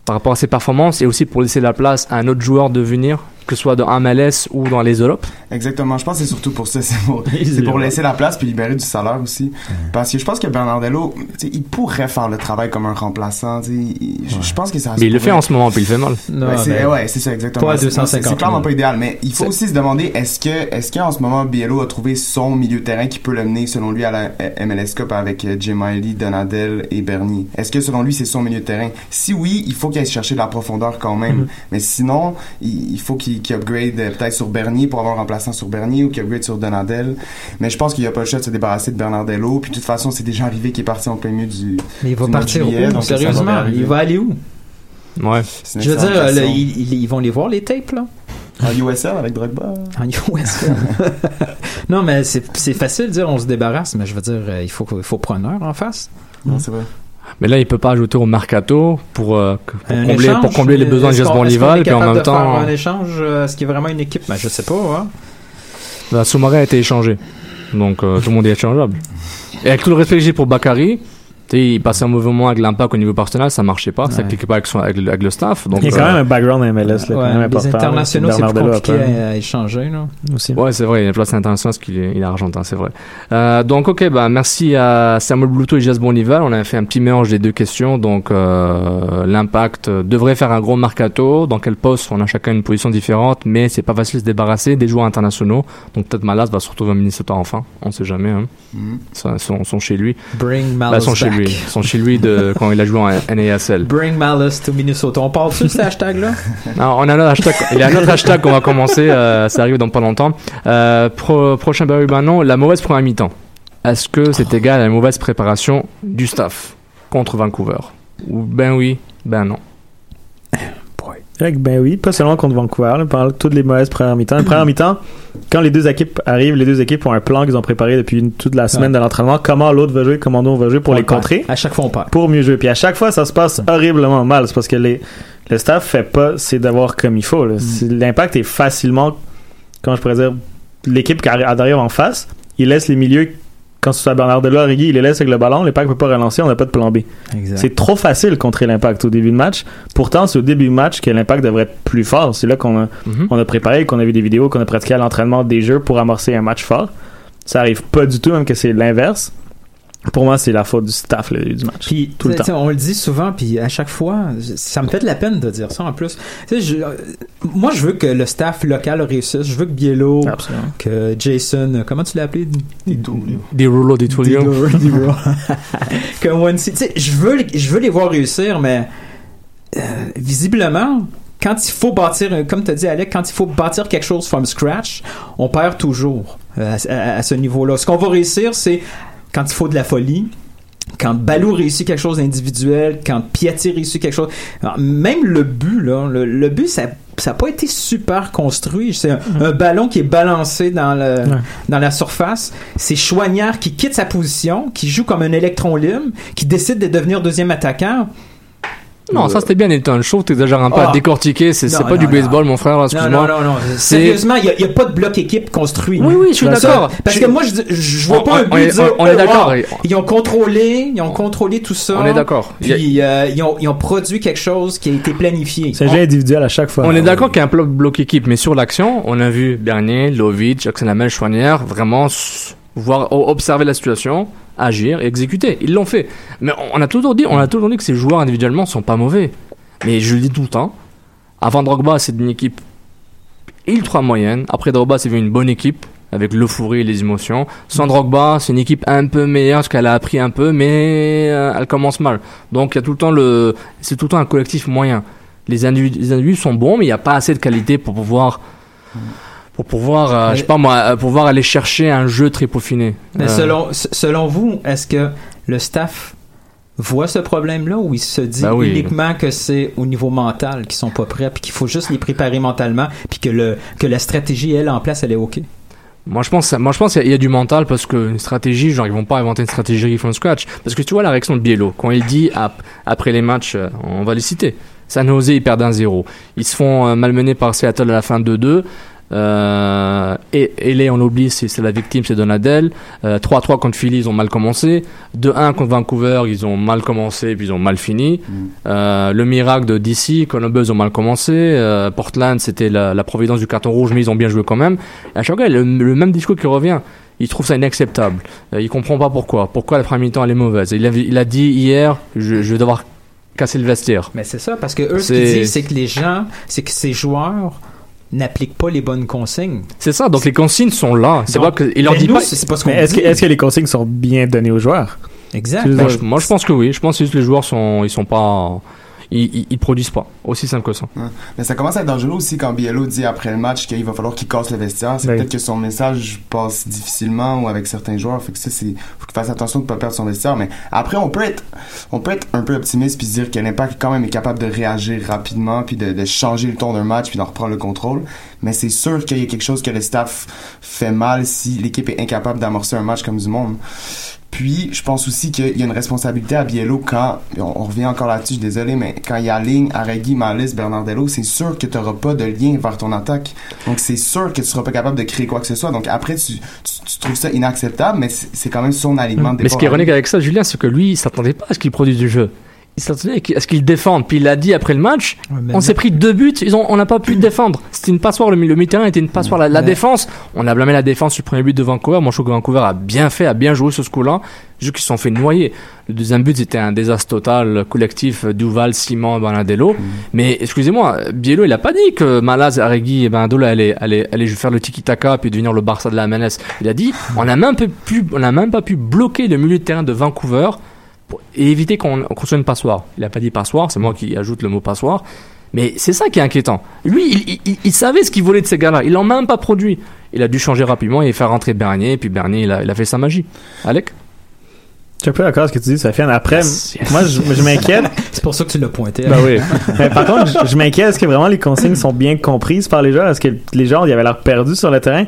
Speaker 3: par rapport à ses performances et aussi pour laisser la place à un autre joueur de venir, que ce soit dans MLS ou dans les Europes
Speaker 6: Exactement. Je pense que c'est surtout pour ça. C'est pour, c'est pour laisser la place puis libérer du salaire aussi. Parce que je pense que Bernardello, il pourrait faire le travail comme un remplaçant. Il- Je je pense que ça.
Speaker 3: Mais il le fait en ce moment, puis il fait mal.
Speaker 7: Non,
Speaker 6: Ouais, c'est
Speaker 7: mais-
Speaker 6: ouais, c'est ça exactement.
Speaker 7: Pas à
Speaker 6: C'est-
Speaker 7: 250
Speaker 6: C'est clairement
Speaker 7: 000.
Speaker 6: pas idéal, mais il faut
Speaker 7: C'est-
Speaker 6: aussi se demander est-ce que est-ce qu'en ce moment Biello a trouvé son milieu de terrain qui peut l'amener selon lui à la euh, MLS Cup avec euh, Jim Miley, Donadel et Bernier. Est-ce que selon lui c'est son milieu de terrain? Si oui, il faut qu'il aille chercher de la profondeur quand même.
Speaker 7: Mm-hmm.
Speaker 6: Mais sinon, il, il faut qu'il qu'il upgrade euh, peut-être sur Bernier pour avoir un remplaçant sur Bernier ou qu'il upgrade sur Donadel. Mais je pense qu'il n'y a pas le choix de se débarrasser de Bernardello. Puis de toute façon, c'est déjà arrivé qu'il est parti en plein milieu du.
Speaker 7: Mais il va partir
Speaker 6: juillet,
Speaker 7: où
Speaker 6: donc ça va
Speaker 7: Sérieusement, il va aller où?
Speaker 3: Ouais.
Speaker 7: Je veux dire, ils, vont les voir les tapes là
Speaker 6: En USL avec Drogba.
Speaker 7: En USL. non, mais c'est c'est facile de dire on se débarrasse, mais je veux dire, euh, il faut, il faut preneur en face.
Speaker 6: Non, c'est vrai.
Speaker 3: Mais là, il peut pas ajouter au mercato pour, euh, pour, combler,
Speaker 7: échange,
Speaker 3: pour combler les
Speaker 7: mais
Speaker 3: besoins de Jasper
Speaker 7: est
Speaker 3: puis en même
Speaker 7: de faire
Speaker 3: temps,
Speaker 7: un échange, euh, est-ce qu'il y a vraiment une équipe? Ben, Je sais pas. Hein?
Speaker 3: la Soumaré a été échangé. Donc euh, tout le monde est échangeable. Et avec tout le respect que j'ai pour Bakary, tu sais, il passait un mauvais moment avec l'impact au niveau personnel, ça marchait pas, ça
Speaker 7: Ouais.
Speaker 3: cliquait pas avec, son- avec, le- avec le staff. Donc,
Speaker 5: Il y a quand
Speaker 3: euh,
Speaker 5: même un background MLS, là, quand
Speaker 7: Ouais,
Speaker 5: même
Speaker 7: les
Speaker 5: important.
Speaker 7: internationaux, c'est plus compliqué
Speaker 5: après.
Speaker 7: à, à échanger. Là.
Speaker 5: Aussi.
Speaker 3: Ouais, c'est vrai, il y a une place internationale parce qu'il est, il est argentin, c'est vrai. Euh, donc, ok, bah, merci à Samuel Blouto et Jas Bonival. On a fait un petit mélange des deux questions. Donc, euh, l'impact devrait faire un gros mercato. Dans quel poste On a chacun une position différente, mais c'est pas facile de se débarrasser des joueurs internationaux. Donc, peut-être Malas va se retrouver à Minnesota enfin. On sait jamais, hein. Ça, sont, sont chez lui.
Speaker 7: Bring
Speaker 3: Bah,
Speaker 7: Malice
Speaker 3: sont chez
Speaker 7: back.
Speaker 3: Lui. Sont chez lui de, quand il a joué en NASL.
Speaker 7: Bring Malice to Minnesota. On parle de ce hashtag-là?
Speaker 3: Non, on a un autre hashtag. Il y a un autre hashtag qu'on va commencer. euh, ça arrive dans pas longtemps. Euh, pro- prochain Barry Bannon, la mauvaise première mi-temps. Est-ce que c'est égal à la mauvaise préparation du staff contre Vancouver? Ou ben oui, ben non.
Speaker 5: Ben oui, pas seulement contre Vancouver, là, pendant toutes les mauvaises premières mi-temps. Première mi-temps, quand les deux équipes arrivent, les deux équipes ont un plan qu'ils ont préparé depuis une- toute la semaine
Speaker 7: Ouais.
Speaker 5: de l'entraînement. Comment l'autre va jouer, comment nous on va jouer pour
Speaker 7: On
Speaker 5: les
Speaker 7: perd.
Speaker 5: contrer,
Speaker 7: À chaque fois, on perd.
Speaker 5: pour mieux jouer. Puis à chaque fois, ça se passe horriblement mal. C'est parce que les, le staff fait pas ses devoirs comme il faut. C'est- L'impact est facilement, comment je pourrais dire, l'équipe qui arri- arrive en face, il laisse les milieux, quand ce soit Bernardello, Origi, il les laisse avec le ballon, l'impact peut pas relancer, on n'a pas de plan B. C'est trop facile de contrer l'impact au début de match. Pourtant, c'est au début de match que l'impact devrait être plus fort. C'est là qu'on a,
Speaker 3: Mhm.
Speaker 5: on a préparé, qu'on a vu des vidéos, qu'on a pratiqué à l'entraînement des jeux pour amorcer un match fort. Ça arrive pas du tout, même que c'est l'inverse. Pour moi, c'est la faute du staff là, du match.
Speaker 7: Puis,
Speaker 5: Tout le
Speaker 7: tu sais,
Speaker 5: temps.
Speaker 7: on le dit souvent, puis à chaque fois, ça me fait de la peine de dire ça en plus. Je- euh, moi, je veux que le staff local réussisse. Je veux que Biello,
Speaker 5: Absolument.
Speaker 7: que Jason, euh, comment tu l'as appelé?
Speaker 3: Des rouleaux, des Tullio.
Speaker 7: Didor- Didor. que sais, je veux, je veux les voir réussir, mais euh, visiblement, quand il faut bâtir, un- comme tu as dit Alec, quand il faut bâtir quelque chose from scratch, on perd toujours euh, à, à- à ce niveau-là. Ce qu'on va réussir, c'est quand il faut de la folie, quand Balou réussit quelque chose d'individuel, quand Piatti réussit quelque chose, alors, même le but là, le, le but ça ça n'a pas été super construit. C'est un, un ballon qui est balancé dans le
Speaker 5: Ouais.
Speaker 7: dans la surface. C'est Chouanière qui quitte sa position, qui joue comme un électron libre, qui décide de devenir deuxième attaquant.
Speaker 3: Non, ça c'était bien, trouve que t'exagères un peu
Speaker 7: Ah.
Speaker 3: à décortiquer. C'est pas
Speaker 7: non,
Speaker 3: du
Speaker 7: non.
Speaker 3: baseball, mon frère, excuse-moi.
Speaker 7: non, non, non. Sérieusement, il n'y a, pas de bloc équipe construit.
Speaker 3: Oui, oui, je suis d'accord.
Speaker 7: Parce que moi, je, je vois
Speaker 3: On-
Speaker 7: pas un
Speaker 3: on
Speaker 7: but dire,
Speaker 3: on- est
Speaker 7: oh,
Speaker 3: d'accord.
Speaker 7: Ils ont contrôlé, ils ont contrôlé tout ça.
Speaker 3: On est d'accord.
Speaker 7: Puis euh, ils, ont, ils ont produit quelque chose qui a été planifié.
Speaker 5: C'est un jeu individuel à chaque fois.
Speaker 3: On est d'accord qu'il y a un bloc, bloc équipe, mais sur l'action, on a vu Bernier, Lovic, Jackson Lamel, Chouanière vraiment voir, observer la situation, agir et exécuter. Ils l'ont fait. Mais on a toujours dit, on a toujours dit que ces joueurs individuellement sont pas mauvais. Mais je le dis tout le temps. Avant Drogba, c'est une équipe ultra moyenne. Après Drogba, c'est une bonne équipe avec l'euphorie et les émotions. Sans Drogba, c'est une équipe un peu meilleure parce qu'elle a appris un peu, mais euh, elle commence mal. Donc il y a tout le temps le, c'est tout le temps un collectif moyen. Les individus, les individus sont bons, mais il n'y a pas assez de qualité pour pouvoir, pour pouvoir, euh, je sais pas moi, euh, pour pouvoir aller chercher un jeu très peaufiné.
Speaker 7: Mais
Speaker 3: Euh,
Speaker 7: selon, selon vous, est-ce que le staff voit ce problème-là ou il se dit
Speaker 3: Ben oui.
Speaker 7: uniquement que c'est au niveau mental qu'ils sont pas prêts puis qu'il faut juste les préparer mentalement puis que le que la stratégie elle en place elle est ok?
Speaker 3: Moi je pense, moi je pense qu'il y a- il y a du mental parce que une stratégie, genre ils vont pas inventer une stratégie from scratch. Parce que tu vois la réaction de Biello quand il dit ap- après les matchs, on va les citer. San Jose ils perdent un 0 Ils se font malmener par Seattle à la fin 2-2. Euh, et, et là, on oublie, c'est c'est la victime, c'est Donadel. Euh, 3-3 contre Philly, ils ont mal commencé. 2-1 contre Vancouver, ils ont mal commencé, puis ils ont mal fini. Euh, le miracle de DC, Columbus ont mal commencé. Euh, Portland, c'était la, la providence du carton rouge, mais ils ont bien joué quand même. Et à chaque fois, le, le même discours qui revient. Il trouve ça inacceptable. Euh, il comprend pas pourquoi. Pourquoi la première mi-temps elle est mauvaise? Il a, il a dit hier, je, je vais devoir casser le vestiaire.
Speaker 7: Mais c'est ça, parce que eux, ce qu'ils disent, c'est que les gens, c'est que ces joueurs n'appliquent pas les bonnes consignes.
Speaker 3: C'est ça, donc les consignes sont là. C'est pas que, il leur dit
Speaker 7: nous,
Speaker 3: pas.
Speaker 7: c'est- c'est pas ce qu'on
Speaker 5: Mais est-ce que, est-ce que les consignes sont bien données aux joueurs?
Speaker 7: Exact.
Speaker 3: Moi, je, moi, je pense que oui. Je pense que juste les joueurs sont, ils sont pas, ils, ils produisent pas. Aussi simple que ça.
Speaker 6: Ouais. Mais ça commence à être dangereux aussi quand Biello dit après le match qu'il va falloir qu'il casse le vestiaire. C'est
Speaker 5: Oui.
Speaker 6: peut-être que son message passe difficilement ou avec certains joueurs. Fait que ça, c'est, faut qu'il fasse attention de ne pas perdre son vestiaire. Mais après, on peut être, on peut être un peu optimiste puis dire que l'impact quand même est capable de réagir rapidement puis de, de changer le ton d'un match puis d'en reprendre le contrôle. Mais c'est sûr qu'il y a quelque chose que le staff fait mal si l'équipe est incapable d'amorcer un match comme du monde. Puis, je pense aussi qu'il y a une responsabilité à Biello quand, on, revient encore là-dessus, je suis désolé, mais quand il y a ligne, Arregui, Malis, Bernardello, c'est sûr que tu n'auras pas de lien vers ton attaque. Donc, c'est sûr que tu seras pas capable de créer quoi que ce soit. Donc, après, tu, tu, tu trouves ça inacceptable, mais c'est quand même son alignement de
Speaker 3: Mais ce qui est ironique avec ça, Julien, c'est que lui, il s'attendait pas à ce qu'il produise du jeu. Il s'attendait à ce qu'il défende. Puis il l'a dit après le match.
Speaker 7: Ouais,
Speaker 3: On s'est pris deux buts. Ils ont, on n'a pas pu défendre. C'était une passoire. Le, le mi-terrain était une passoire. La, défense, on a blâmé la défense du premier but de Vancouver. Moi, je trouve que Vancouver a bien fait, a bien joué sur ce coup-là. Juste qu'ils se sont fait noyer. Le deuxième but, c'était un désastre total collectif. Duval, Simon, Bernardello. Mais excusez-moi, Biello, il a pas dit que Malaz, Arregui et Bernardello allaient, allaient, allaient faire le tiki-taka puis devenir le Barça de la MLS. Il a dit, on n'a même, pas pu- on n'a même pas pu bloquer le milieu de terrain de Vancouver pour éviter qu'on soit une passoire. Il a pas dit passoire, c'est moi qui ajoute le mot passoire. Mais c'est ça qui est inquiétant. Lui, il, il- il savait ce qu'il voulait de ces gars-là. Il en a même pas produit. Il a dû changer rapidement et faire rentrer Bernier. Et puis Bernier, il a, il a fait sa magie. Alec?
Speaker 5: Je suis un peu d'accord avec ce que tu dis, Sofiane. Après,
Speaker 3: Yes, yes.
Speaker 5: moi, je, je m'inquiète.
Speaker 7: C'est pour ça que tu l'as pointé.
Speaker 5: Ben oui. Mais par contre, je, je m'inquiète. Est-ce que vraiment les consignes sont bien comprises par les joueurs? Est-ce que les joueurs, ils avaient l'air perdus sur le terrain?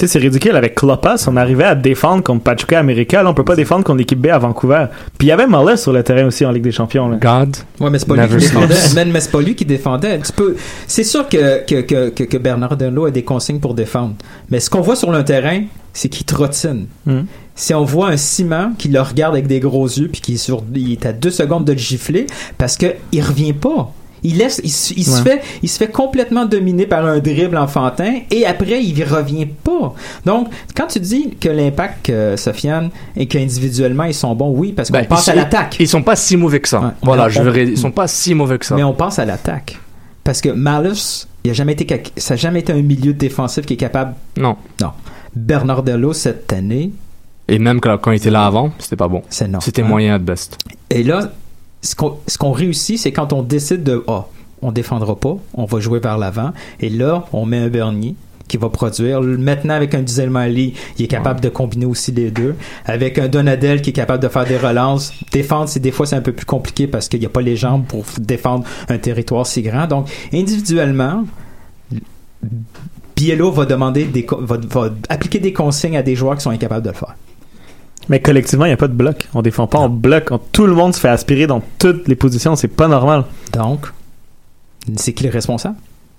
Speaker 5: Tu sais, c'est ridicule. Avec Klopas, on arrivait à défendre contre Pachuca América. Là, on peut pas défendre contre l'équipe B à Vancouver. Puis il y avait Mullis sur le terrain aussi en Ligue des Champions. Là.
Speaker 3: God.
Speaker 7: Ouais, mais c'est pas lui qui défendait. Mais, c'est pas lui qui défendait. Tu peux, c'est sûr que, que, que, que, que Bernard Delot a des consignes pour défendre. Mais ce qu'on voit sur le terrain, c'est qu'il trottine.
Speaker 5: Mm.
Speaker 7: Si on voit un ciment qui le regarde avec des gros yeux puis qui est, sur, il est à deux secondes de le gifler parce que il revient pas. Il laisse, il, se- fait, il se fait complètement dominer par un dribble enfantin et après il revient pas. Donc quand tu dis que l'impact, euh, Sofiane, et qu'individuellement ils sont bons, oui, parce qu'on
Speaker 3: Ben, ils
Speaker 7: à l'attaque.
Speaker 3: Ils sont pas si mauvais que ça.
Speaker 7: Ouais.
Speaker 3: Voilà,
Speaker 7: On-
Speaker 3: je
Speaker 7: on-
Speaker 3: verrai. Ils sont pas si mauvais que ça.
Speaker 7: Mais on passe à l'attaque. Parce que Malus, il a jamais été, ça n'a jamais été un milieu défensif qui est capable.
Speaker 3: Non.
Speaker 7: Non. Bernardello, cette année,
Speaker 3: Et même quand, quand il était là avant, c'était pas bon.
Speaker 7: c'est non.
Speaker 3: C'était
Speaker 7: Hein?
Speaker 3: moyen à best.
Speaker 7: Et là, ce qu'on ce réussit, c'est quand on décide de. Ah, on défendra pas, on va jouer vers l'avant. Et là, on met un Bernier qui va produire. Maintenant, avec un Diesel Mali, il est capable de combiner aussi les deux. Avec un Donadel qui est capable de faire des relances. Défendre, c'est des fois, c'est un peu plus compliqué parce qu'il n'y a pas les jambes pour défendre un territoire si grand. Donc, individuellement, Biello va demander des, co- va, va appliquer des consignes à des joueurs qui sont incapables de le faire.
Speaker 5: Mais collectivement, il n'y a pas de bloc. On défend pas en bloc. On- Tout le monde se fait aspirer dans toutes les positions. C'est pas normal.
Speaker 7: Donc, c'est qui le responsable?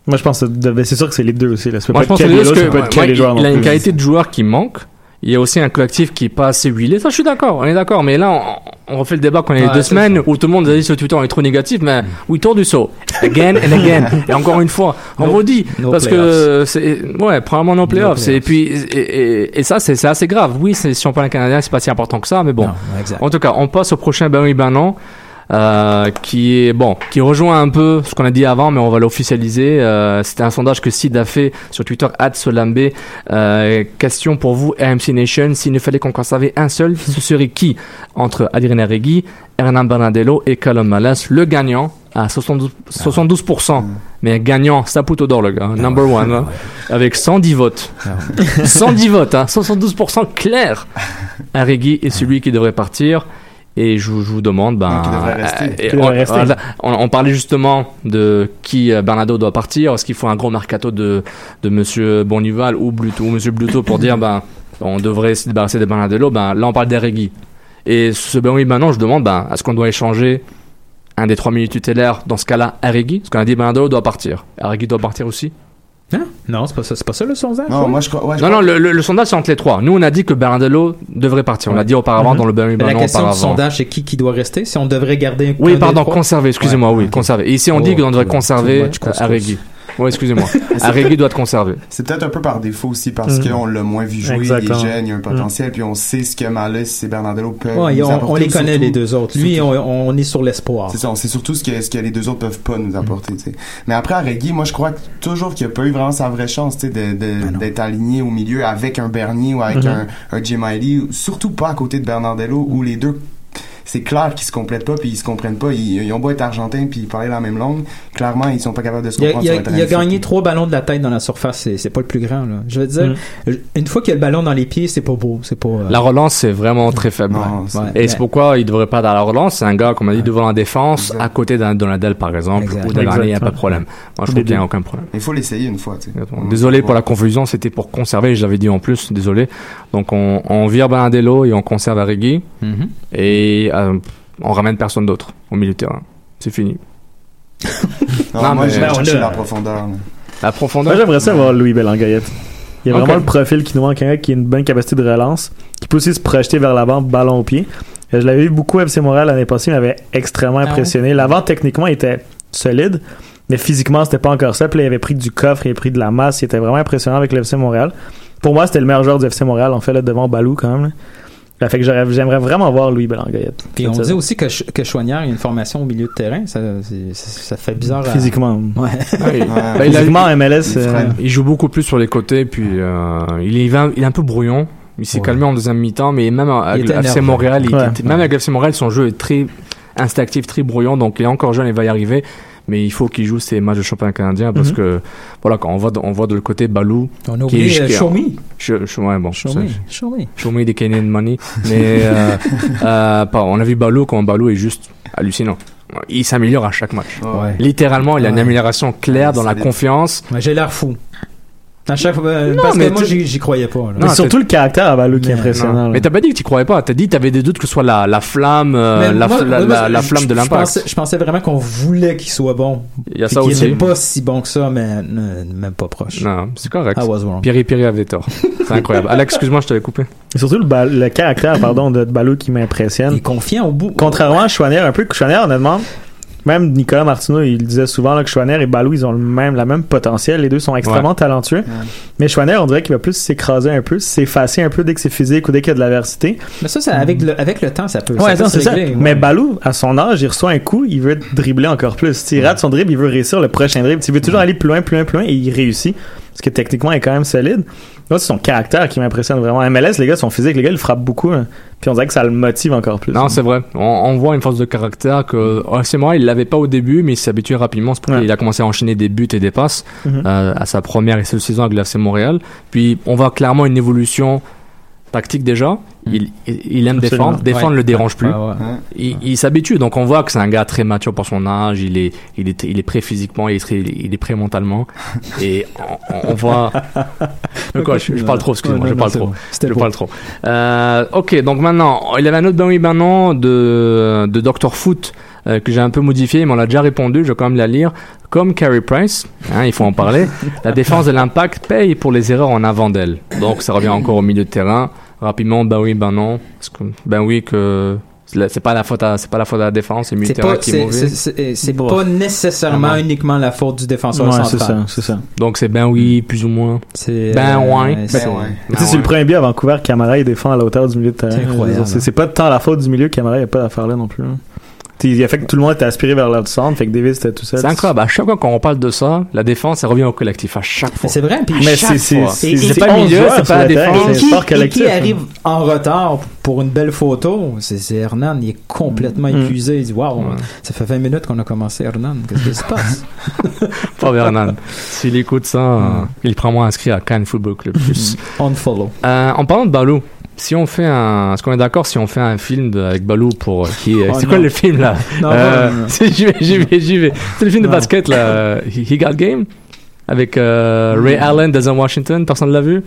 Speaker 5: Moi, je pense que c'est- c'est sûr que c'est les deux aussi. Là. Ça peut
Speaker 3: Moi,
Speaker 5: pas
Speaker 3: je pense
Speaker 5: être
Speaker 3: que,
Speaker 5: ça peut être
Speaker 3: il a une
Speaker 5: plus.
Speaker 3: qualité de joueur qui manque. Il y a aussi un collectif qui est pas assez huilé. Ça, je suis d'accord. On est d'accord. Mais là, on, on refait le débat qu'on a deux semaines
Speaker 7: ça.
Speaker 3: où tout le monde a dit sur Twitter on est trop négatif. Mais we told you so. Again and again. et encore une fois, on
Speaker 7: No-
Speaker 3: vous dit.
Speaker 7: no
Speaker 3: parce que c'est, ouais, probablement nos playoffs. Et puis, et, et- et ça, c'est, assez grave. Oui, c'est, si on parle canadien, c'est pas si important que ça. Mais bon.
Speaker 7: Non.
Speaker 3: En tout cas, on passe au prochain ben oui, ben non. Euh, qui est bon, qui rejoint un peu ce qu'on a dit avant, mais on va l'officialiser. Euh, C'était un sondage que Sid a fait sur Twitter @solambe. Euh, question pour vous, RMC Nation, s'il ne fallait qu'on conservait un seul, ce serait qui entre Adrien Arregui, Hernan Bernardello et Callum Malas, le gagnant à 72%, 72%. mais gagnant, Saputo d'or le gars, hein, number one, hein, avec 110 votes. 110 votes, hein, 72% clair. Arregui est celui qui devrait partir. Et je, vous- je vous demande, ben,
Speaker 6: Ah,
Speaker 3: euh, on, parlait justement de qui euh, Bernardo doit partir. Est-ce qu'il faut un gros mercato de de Monsieur Bonival ou Bluto ou Monsieur Bluto pour dire ben on devrait se débarrasser de Bernardello? Ben là on parle d'Erregui. Et ce ben oui maintenant je demande ben est-ce qu'on doit échanger un des trois minutes tutélaires dans ce cas-là Erregui Parce qu'on a dit Bernardello doit partir. Erregui doit partir aussi?
Speaker 7: Hein? Non, c'est pas ça, c'est pas ça le sondage?
Speaker 6: Non,
Speaker 7: ouais?
Speaker 6: moi je crois. ouais, je
Speaker 3: Non,
Speaker 6: crois-
Speaker 3: non, le, le, le sondage c'est entre les trois. Nous, on a dit que Bernardello devrait partir. On l'a dit auparavant dans le ben
Speaker 7: la question du sondage, c'est qui qui doit rester? Si on devrait garder un
Speaker 3: Oui, pardon, conserver, excusez-moi,
Speaker 7: Ouais,
Speaker 3: oui,
Speaker 7: ok.
Speaker 3: conserver. Et ici, on
Speaker 7: Oh,
Speaker 3: dit qu'on devrait conserver. Arregui. Oui, excusez-moi. Arregui doit être conservé.
Speaker 6: C'est peut-être un peu par défaut aussi parce
Speaker 5: Mhm.
Speaker 6: qu'on l'a moins vu jouer,
Speaker 5: Exactement.
Speaker 6: il est jeune, il y a un potentiel, puis on sait ce que Malus et Bernardello peuvent
Speaker 7: Ouais,
Speaker 6: nous
Speaker 7: on, les connaît
Speaker 6: surtout-
Speaker 7: les deux autres. Lui, on, on est sur l'espoir.
Speaker 6: C'est ça, on sait surtout ce que, ce que les deux autres peuvent pas nous apporter. Mais après, Arregui, moi, je crois que toujours qu'il a pas eu vraiment sa vraie chance, tu sais, de- de- d'être aligné au milieu avec un Bernier ou avec
Speaker 5: Mhm.
Speaker 6: un, un Jim Miley, surtout pas à côté de Bernardello, où les deux, c'est clair qu'ils se complètent pas, puis ils se comprennent pas. Ils, ils ont beau être argentins, puis parler la même langue, clairement, ils sont pas capables de se comprendre
Speaker 7: il a-
Speaker 6: sur
Speaker 7: il a gagné trois ballons de la tête dans la surface, c'est c'est pas le plus grand. Là. Je veux dire, une fois qu'il y a le ballon dans les pieds, c'est pas beau. C'est pas. euh,
Speaker 3: La relance, c'est vraiment très faible.
Speaker 6: Non, c'est-
Speaker 7: ouais,
Speaker 3: Et
Speaker 7: mais-
Speaker 3: c'est pourquoi il devrait pas dans la relance. C'est un gars, comme on a dit, devant la défense, à côté d'un Donadel, par exemple,
Speaker 7: Exact.
Speaker 3: ou d'un il n'y a pas de problème. Moi, je trouve qu'il n'y a aucun problème.
Speaker 6: Il faut l'essayer une fois, tu sais.
Speaker 3: Exactement. Désolé pour la confusion, c'était pour conserver, je l'avais dit en plus, désolé. Donc on, on vire Bernardello et on conserve Arregui
Speaker 7: Mhm.
Speaker 3: et euh, on ramène personne d'autre au milieu de terrain. C'est fini.
Speaker 6: Non,
Speaker 3: Non,
Speaker 6: moi, j'ai
Speaker 5: Ben,
Speaker 6: cherché la profondeur. là.
Speaker 3: La profondeur.
Speaker 5: Moi, j'aimerais ça voir Louis Bellanguette. Il y a vraiment le profil qui nous manque, un gars qui a une bonne capacité de relance, qui peut aussi se projeter vers l'avant, ballon au pied. Euh, Je l'avais vu beaucoup à FC Montréal l'année passée, il m'avait extrêmement
Speaker 7: Ah ouais?
Speaker 5: impressionné. L'avant, techniquement, il était solide, mais physiquement, c'était pas encore ça. Puis là, il avait pris du coffre, il avait pris de la masse, il était vraiment impressionnant avec le FC Montréal. Pour moi, c'était le meilleur joueur du FC Montréal, en fait, là, devant Balou, quand même. là. Ça fait que j'aimerais vraiment voir Louis Bellanguette.
Speaker 7: Puis on dit aussi que, Ch- que Chouanière, il y a une formation au milieu de terrain. Ça, fait bizarre. à-
Speaker 5: Physiquement.
Speaker 7: Ouais.
Speaker 3: Il-
Speaker 6: Ouais.
Speaker 3: il, a-
Speaker 5: Physiquement, MLS,
Speaker 6: les
Speaker 5: euh,
Speaker 3: il joue beaucoup plus sur les côtés, puis euh, il, est, il il un peu brouillon. Il s'est
Speaker 7: Ouais.
Speaker 3: calmé en deuxième mi-temps, mais même FC
Speaker 7: énervé.
Speaker 3: Montréal, il
Speaker 5: Ouais.
Speaker 3: même avec FC Montréal, son jeu est très instinctif, très brouillon. Donc il est encore jeune, il va y arriver. Mais il faut qu'il joue ses matchs de championnat canadien parce
Speaker 5: Mhm.
Speaker 3: que voilà quand on voit on voit de le côté Balou,
Speaker 7: On a oublié
Speaker 3: est- qui
Speaker 7: Show Me.
Speaker 3: je- ouais, bon,
Speaker 7: Show
Speaker 3: ça,
Speaker 7: Me. Show Me.
Speaker 3: Show me the Canadian money. Mais euh, euh, pas- on a vu Balou quand Balou est juste hallucinant. Il s'améliore à chaque match.
Speaker 7: Ouais.
Speaker 3: Littéralement, il a une amélioration claire
Speaker 6: Ouais,
Speaker 3: dans la confiance.
Speaker 7: J'ai l'air fou. À chaque fois, euh,
Speaker 3: Non,
Speaker 7: parce
Speaker 3: mais
Speaker 7: que moi,
Speaker 3: tu-
Speaker 7: j'y j'y croyais pas. là.
Speaker 5: mais
Speaker 3: Non,
Speaker 5: surtout le caractère à Balou qui est
Speaker 7: Mais-
Speaker 5: impressionnant. Là.
Speaker 3: Mais t'as pas dit que tu croyais pas. T'as dit que t'avais des doutes que ce soit la, la flamme, euh,
Speaker 7: Mais
Speaker 3: la,
Speaker 7: moi-
Speaker 3: la,
Speaker 7: moi,
Speaker 3: la- la
Speaker 7: je-
Speaker 3: flamme de
Speaker 7: je pensais,
Speaker 3: l'impact.
Speaker 7: je pensais vraiment qu'on voulait qu'il soit bon.
Speaker 3: Il y a
Speaker 7: Puis
Speaker 3: ça
Speaker 7: qu'il
Speaker 3: aussi.
Speaker 7: était pas si bon que ça, mais euh, même pas proche.
Speaker 3: Non, c'est correct.
Speaker 7: I was wrong.
Speaker 3: Pierre Pierre avait tort. C'est incroyable. Alex, excuse-moi, je t'avais coupé.
Speaker 5: Et surtout le, bal- le caractère pardon, de Balou qui m'impressionne.
Speaker 7: Il est confiant au bout.
Speaker 5: Contrairement à Chouanière, un peu, Chouanière, honnêtement, même Nicolas Martineau, il disait souvent là, que Chouanière et Balou, ils ont le même, la même potentiel. Les deux sont extrêmement talentueux. Mais Chouanière, on dirait qu'il va plus s'écraser un peu, s'effacer un peu dès que c'est physique ou dès qu'il y a de l'adversité.
Speaker 7: Mais ça, ça avec, le, avec le temps, ça peut,
Speaker 5: Ouais,
Speaker 7: ça
Speaker 5: non,
Speaker 7: se.
Speaker 5: Mais Balou, à son âge, il reçoit un coup, il veut dribbler encore plus. S'il rate son dribble, il veut réussir le prochain dribble. Il veut toujours aller plus loin, plus loin, plus loin, et il réussit. Parce que techniquement, il est quand même solide. Là, c'est son caractère qui m'impressionne vraiment. MLS, les gars sont physiques, les gars, ils frappent beaucoup. là. Puis on dirait que ça le motive encore plus.
Speaker 3: Non, c'est vrai. On, on voit une force de caractère que oh, c'est moi, il l'avait pas au début, mais il s'est habitué rapidement. C'est pour
Speaker 5: Ouais.
Speaker 3: qu'il a commencé à enchaîner des buts et des passes
Speaker 5: Mhm.
Speaker 3: euh, à sa première et seule saison avec l'AC Montréal. Puis on voit clairement une évolution tactique déjà. Il, il, il aime
Speaker 5: Absolument.
Speaker 3: défendre. Défendre
Speaker 7: Ouais.
Speaker 3: le dérange plus.
Speaker 7: Ouais, ouais.
Speaker 3: Il, il s'habitue, donc on voit que c'est un gars très mature pour son âge. Il est, il est, il est prêt physiquement, il est, très, il est prêt mentalement, et on, on voit. Quoi, je, je parle trop, excuse-moi,
Speaker 7: Ouais,
Speaker 3: je parle trop.
Speaker 7: bon.
Speaker 3: Je parle trop. Euh, ok, donc maintenant, il y avait un autre ben oui, ben non de, de Dr. Foot euh, que j'ai un peu modifié, mais on l'a déjà répondu, je vais quand même la lire. Comme Carey Price, hein, il faut en parler, la défense de l'impact paye pour les erreurs en avant d'elle. Donc ça revient encore au milieu de terrain. Rapidement, ben oui, ben non. Parce que- Ben oui, que c'est pas la faute à, c'est pas la faute à la défense, c'est le milieu de
Speaker 7: C'est
Speaker 3: terrain
Speaker 7: pas,
Speaker 3: qui est
Speaker 7: c'est,
Speaker 3: mauvais.
Speaker 7: c'est, c'est- c'est
Speaker 5: Bon.
Speaker 7: pas nécessairement
Speaker 3: Ah
Speaker 7: uniquement la faute du défenseur
Speaker 5: Ouais, c'est
Speaker 7: central.
Speaker 5: ça, c'est ça.
Speaker 3: Donc c'est ben oui, plus ou moins.
Speaker 7: C'est,
Speaker 3: Ben ouais.
Speaker 7: c'est-
Speaker 6: Ben ouais.
Speaker 5: Tu sais, c'est le premier but à Vancouver, Camara, il défend à la hauteur du milieu de terrain.
Speaker 7: C'est incroyable.
Speaker 5: C'est c'est pas tant la faute du milieu, Camara, il n'y a pas d'affaire là non plus. hein. Il a fait que tout le monde était aspiré vers centre, fait que Davis était tout seul.
Speaker 3: C'est incroyable. À chaque fois qu'on parle de ça, la défense, ça revient au collectif. À chaque fois.
Speaker 7: c'est vrai. Puis
Speaker 5: Mais c'est c'est-
Speaker 7: Et-
Speaker 3: pas le
Speaker 5: 11
Speaker 3: milieu, c'est pas la défense.
Speaker 5: c'est
Speaker 7: et qui,
Speaker 5: sport
Speaker 7: et qui
Speaker 5: collectif. hein.
Speaker 7: arrive en retard pour une belle photo, c'est Hernan. Il est complètement
Speaker 5: Mm.
Speaker 7: épuisé. Il dit Waouh, ça fait 20 minutes qu'on a commencé, Hernan. Qu'est-ce qui se passe?
Speaker 3: Pas Vernon. S'il écoute ça, euh, il prend moi inscrit à Cannes Football Club plus.
Speaker 7: On follow.
Speaker 3: Euh, en parlant de Balou, si on fait un, est-ce qu'on est d'accord si on fait un film de- avec Balou pour qui
Speaker 7: Oh,
Speaker 3: C'est quoi le film là? Euh, J'y vais, j'y vais, j'y vais. C'est le film de basket là, He, He Got Game avec euh, Ray Allen, Denzel Washington. Personne l'a vu?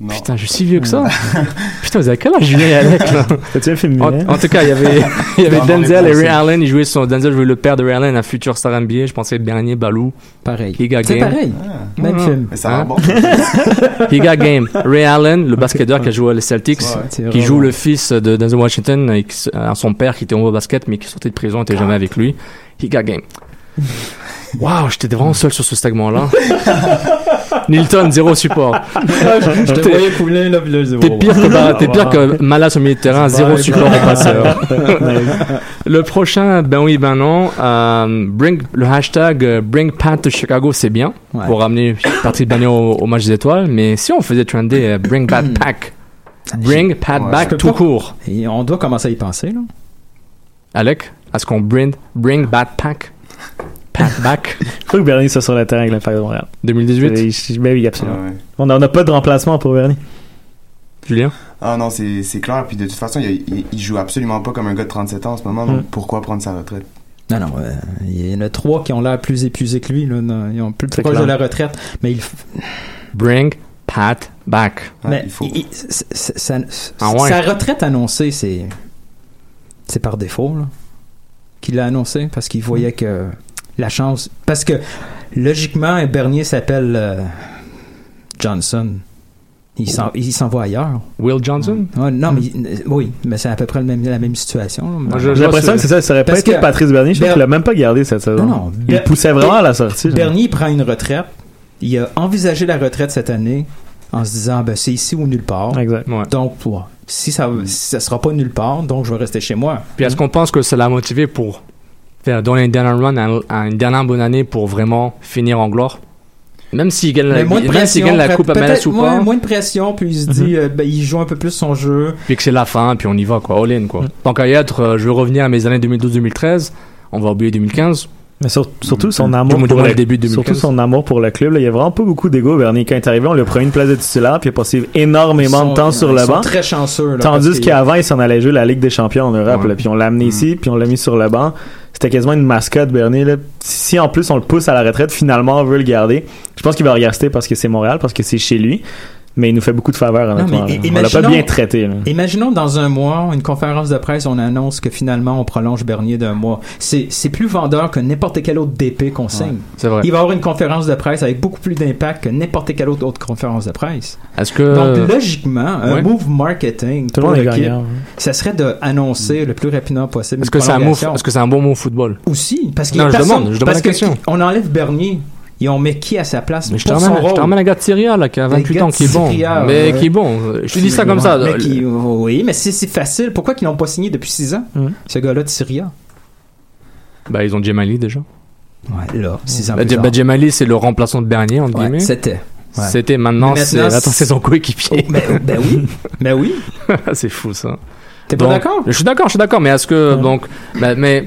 Speaker 6: Non.
Speaker 3: Putain, je suis si vieux que ça. Putain, vous avez quel âge Julien et Alec là
Speaker 5: C'est un film
Speaker 3: en,
Speaker 5: muet?
Speaker 3: en tout cas, il y avait, il y avait Denzel et Ray. Allen. Il jouait son Denzel jouait le père de Ray Allen, un futur star NBA. Je pensais Bernier Balou.
Speaker 7: Pareil.
Speaker 3: He Got
Speaker 7: C'est
Speaker 3: Game.
Speaker 7: pareil. Même
Speaker 3: Ouais.
Speaker 7: film.
Speaker 6: Mais ça
Speaker 3: Hein?
Speaker 6: bon.
Speaker 3: He Got Game. Ray Allen, le basketteur qui a joué les Celtics,
Speaker 6: Ouais, ouais.
Speaker 7: C'est
Speaker 3: qui joue le fils de Denzel Washington, et qui- euh, son père qui était au basket mais qui sortait de prison, était jamais avec lui. He Got Game. Waouh, j'étais vraiment seul sur ce segment-là. Nilton, zéro support.
Speaker 7: Je te
Speaker 3: T'es-
Speaker 7: voyais couler
Speaker 3: T'es pire que, bah, t'es
Speaker 7: wow.
Speaker 3: pire que Malas au milieu de terrain, zéro support au passeur. le prochain, ben oui, ben non. Euh, bring, le hashtag euh, Bring Pat to Chicago, c'est bien
Speaker 7: Ouais.
Speaker 3: pour ramener Patrick Bernier au, au match des étoiles. Mais si on faisait trender euh, Bring Pat Pack, Bring Pat
Speaker 6: Ouais.
Speaker 3: Back tout court.
Speaker 7: Et on doit commencer à y penser, là.
Speaker 3: Alec, est-ce qu'on bring, bring Pack? Pat Back
Speaker 5: Faut que Bernie soit sur le terrain avec l'Impact de Montréal.
Speaker 3: 2018
Speaker 5: C'est- Ben oui, absolument.
Speaker 6: Ouais, ouais.
Speaker 5: On n'a pas de remplacement pour Bernie.
Speaker 3: Julien?
Speaker 6: Ah non, c'est clair. Puis de toute façon, il, il, il joue absolument pas comme un gars de 37 ans en ce moment. Donc
Speaker 5: Mm.
Speaker 6: pourquoi prendre sa retraite?
Speaker 7: Non, non, euh, il y en a trois qui ont l'air plus épuisés que lui, là. Non, Ils ont plus proche de la retraite. Mais il,
Speaker 3: Bring Pat Back.
Speaker 6: Ouais,
Speaker 7: mais
Speaker 6: il faut.
Speaker 7: il- c'est- c'est- sa,
Speaker 3: Ah ouais.
Speaker 7: sa retraite annoncée, c'est c'est par défaut là, qu'il l'a annoncé parce qu'il voyait que la chance. Parce que logiquement, Bernier s'appelle euh, Johnson. Il s'en, il s'en va ailleurs.
Speaker 3: Will Johnson?
Speaker 7: Ouais, non, mais euh, oui, mais c'est à peu près le même, la même situation.
Speaker 5: J'ai l'impression que c'est ça. Ça aurait pas été Patrice Bernier. Je
Speaker 7: Ber-
Speaker 5: qu'il l'a même pas gardé cette saison.
Speaker 7: Non, non.
Speaker 5: Il
Speaker 7: Ber-
Speaker 5: poussait vraiment à la sortie.
Speaker 7: Bernier prend une retraite. Il a envisagé la retraite cette année en se disant ben, c'est ici ou nulle part.
Speaker 5: Exact.
Speaker 3: Ouais.
Speaker 7: Donc, ouais, si ça si ça sera pas nulle part, donc je vais rester chez moi.
Speaker 3: Puis est-ce qu'on pense que ça l'a motivé pour faire donner un dernier run, un, un- une dernière bonne année pour vraiment finir en gloire Même s'il gagne, la-
Speaker 7: Mais moins de
Speaker 3: même s'il gagne la coupe à Melas ou
Speaker 7: moins,
Speaker 3: pas,
Speaker 7: moins de pression, puis il se dit euh, ben, il joue un peu plus son jeu.
Speaker 3: puis que c'est la fin, puis on y va, quoi, all in, quoi. Tant qu'à y être, euh, je veux revenir à mes années 2012-2013, on va oublier 2015.
Speaker 5: Mais sur- surtout son amour pour le,
Speaker 3: le début de 2015.
Speaker 5: surtout son amour pour le club. là. Il y a vraiment pas beaucoup d'ego. Bernier, quand il est arrivé, on lui a pris une place de titulaire, puis il a passé énormément de temps sur le banc.
Speaker 7: très chanceux. là,
Speaker 5: Tandis
Speaker 7: que-
Speaker 5: qu'avant, il s'en allait jouer la Ligue des Champions en Europe,
Speaker 3: Ouais.
Speaker 5: là, puis on l'a amené ici, puis on l'a mis sur le banc. C'était quasiment une mascotte, Bernier. Là. Si en plus on le pousse à la retraite, finalement on veut le garder. Je pense qu'il va rester parce que c'est Montréal, parce que c'est chez lui. Mais il nous fait beaucoup de faveurs, honnêtement.
Speaker 7: mais
Speaker 5: on l'a pas bien traité. là.
Speaker 7: Imaginons dans un mois, une conférence de presse, on annonce que finalement on prolonge Bernier d'un mois. C'est c'est plus vendeur que n'importe quel autre DP qu'on signe.
Speaker 3: C'est vrai.
Speaker 7: Il va y avoir une conférence de presse avec beaucoup plus d'impact que n'importe quelle autre, autre conférence de presse.
Speaker 3: Est-ce que.
Speaker 7: Donc, logiquement, un
Speaker 3: ouais.
Speaker 7: move marketing
Speaker 5: Tout le
Speaker 7: pour
Speaker 5: monde est
Speaker 7: l'équipe,
Speaker 5: gagnant.
Speaker 7: ça serait d'annoncer le plus rapidement possible
Speaker 3: Est-ce que c'est un
Speaker 7: prolongation.
Speaker 3: est-ce que c'est un bon mot au football?
Speaker 7: Aussi, parce qu'il y
Speaker 3: Non,
Speaker 7: a
Speaker 3: je
Speaker 7: personne-
Speaker 3: demande, je demande
Speaker 7: parce
Speaker 3: la
Speaker 7: que
Speaker 3: question.
Speaker 7: On enlève Bernier et on met qui à sa place
Speaker 3: Mais je
Speaker 7: son
Speaker 3: je
Speaker 7: rôle?
Speaker 3: ramène un gars de Syria, là, qui a 28 ans, qui est bon. Mais qui est bon. Je te dis ça comme ça.
Speaker 7: Mais qui- oui, mais c'est facile. Pourquoi qu'ils l'ont pas signé depuis 6 ans,
Speaker 5: Mhm.
Speaker 7: ce gars-là de Syria?
Speaker 3: Bah, ils ont Djemali déjà.
Speaker 7: Ouais, là, 6 ans
Speaker 3: Bah,
Speaker 7: tard.
Speaker 3: bah, Djemali, c'est le remplaçant de Bernier, entre
Speaker 7: Ouais,
Speaker 3: guillemets.
Speaker 7: C'était. Ouais.
Speaker 3: C'était maintenant, c'est
Speaker 7: maintenant,
Speaker 3: attends, c'est son coéquipier.
Speaker 7: Oh, ben, ben oui, ben oui.
Speaker 3: c'est fou ça.
Speaker 7: T'es pas d'accord?
Speaker 3: Je suis d'accord, je suis d'accord, mais est-ce que
Speaker 5: Ouais.
Speaker 3: donc, bah, mais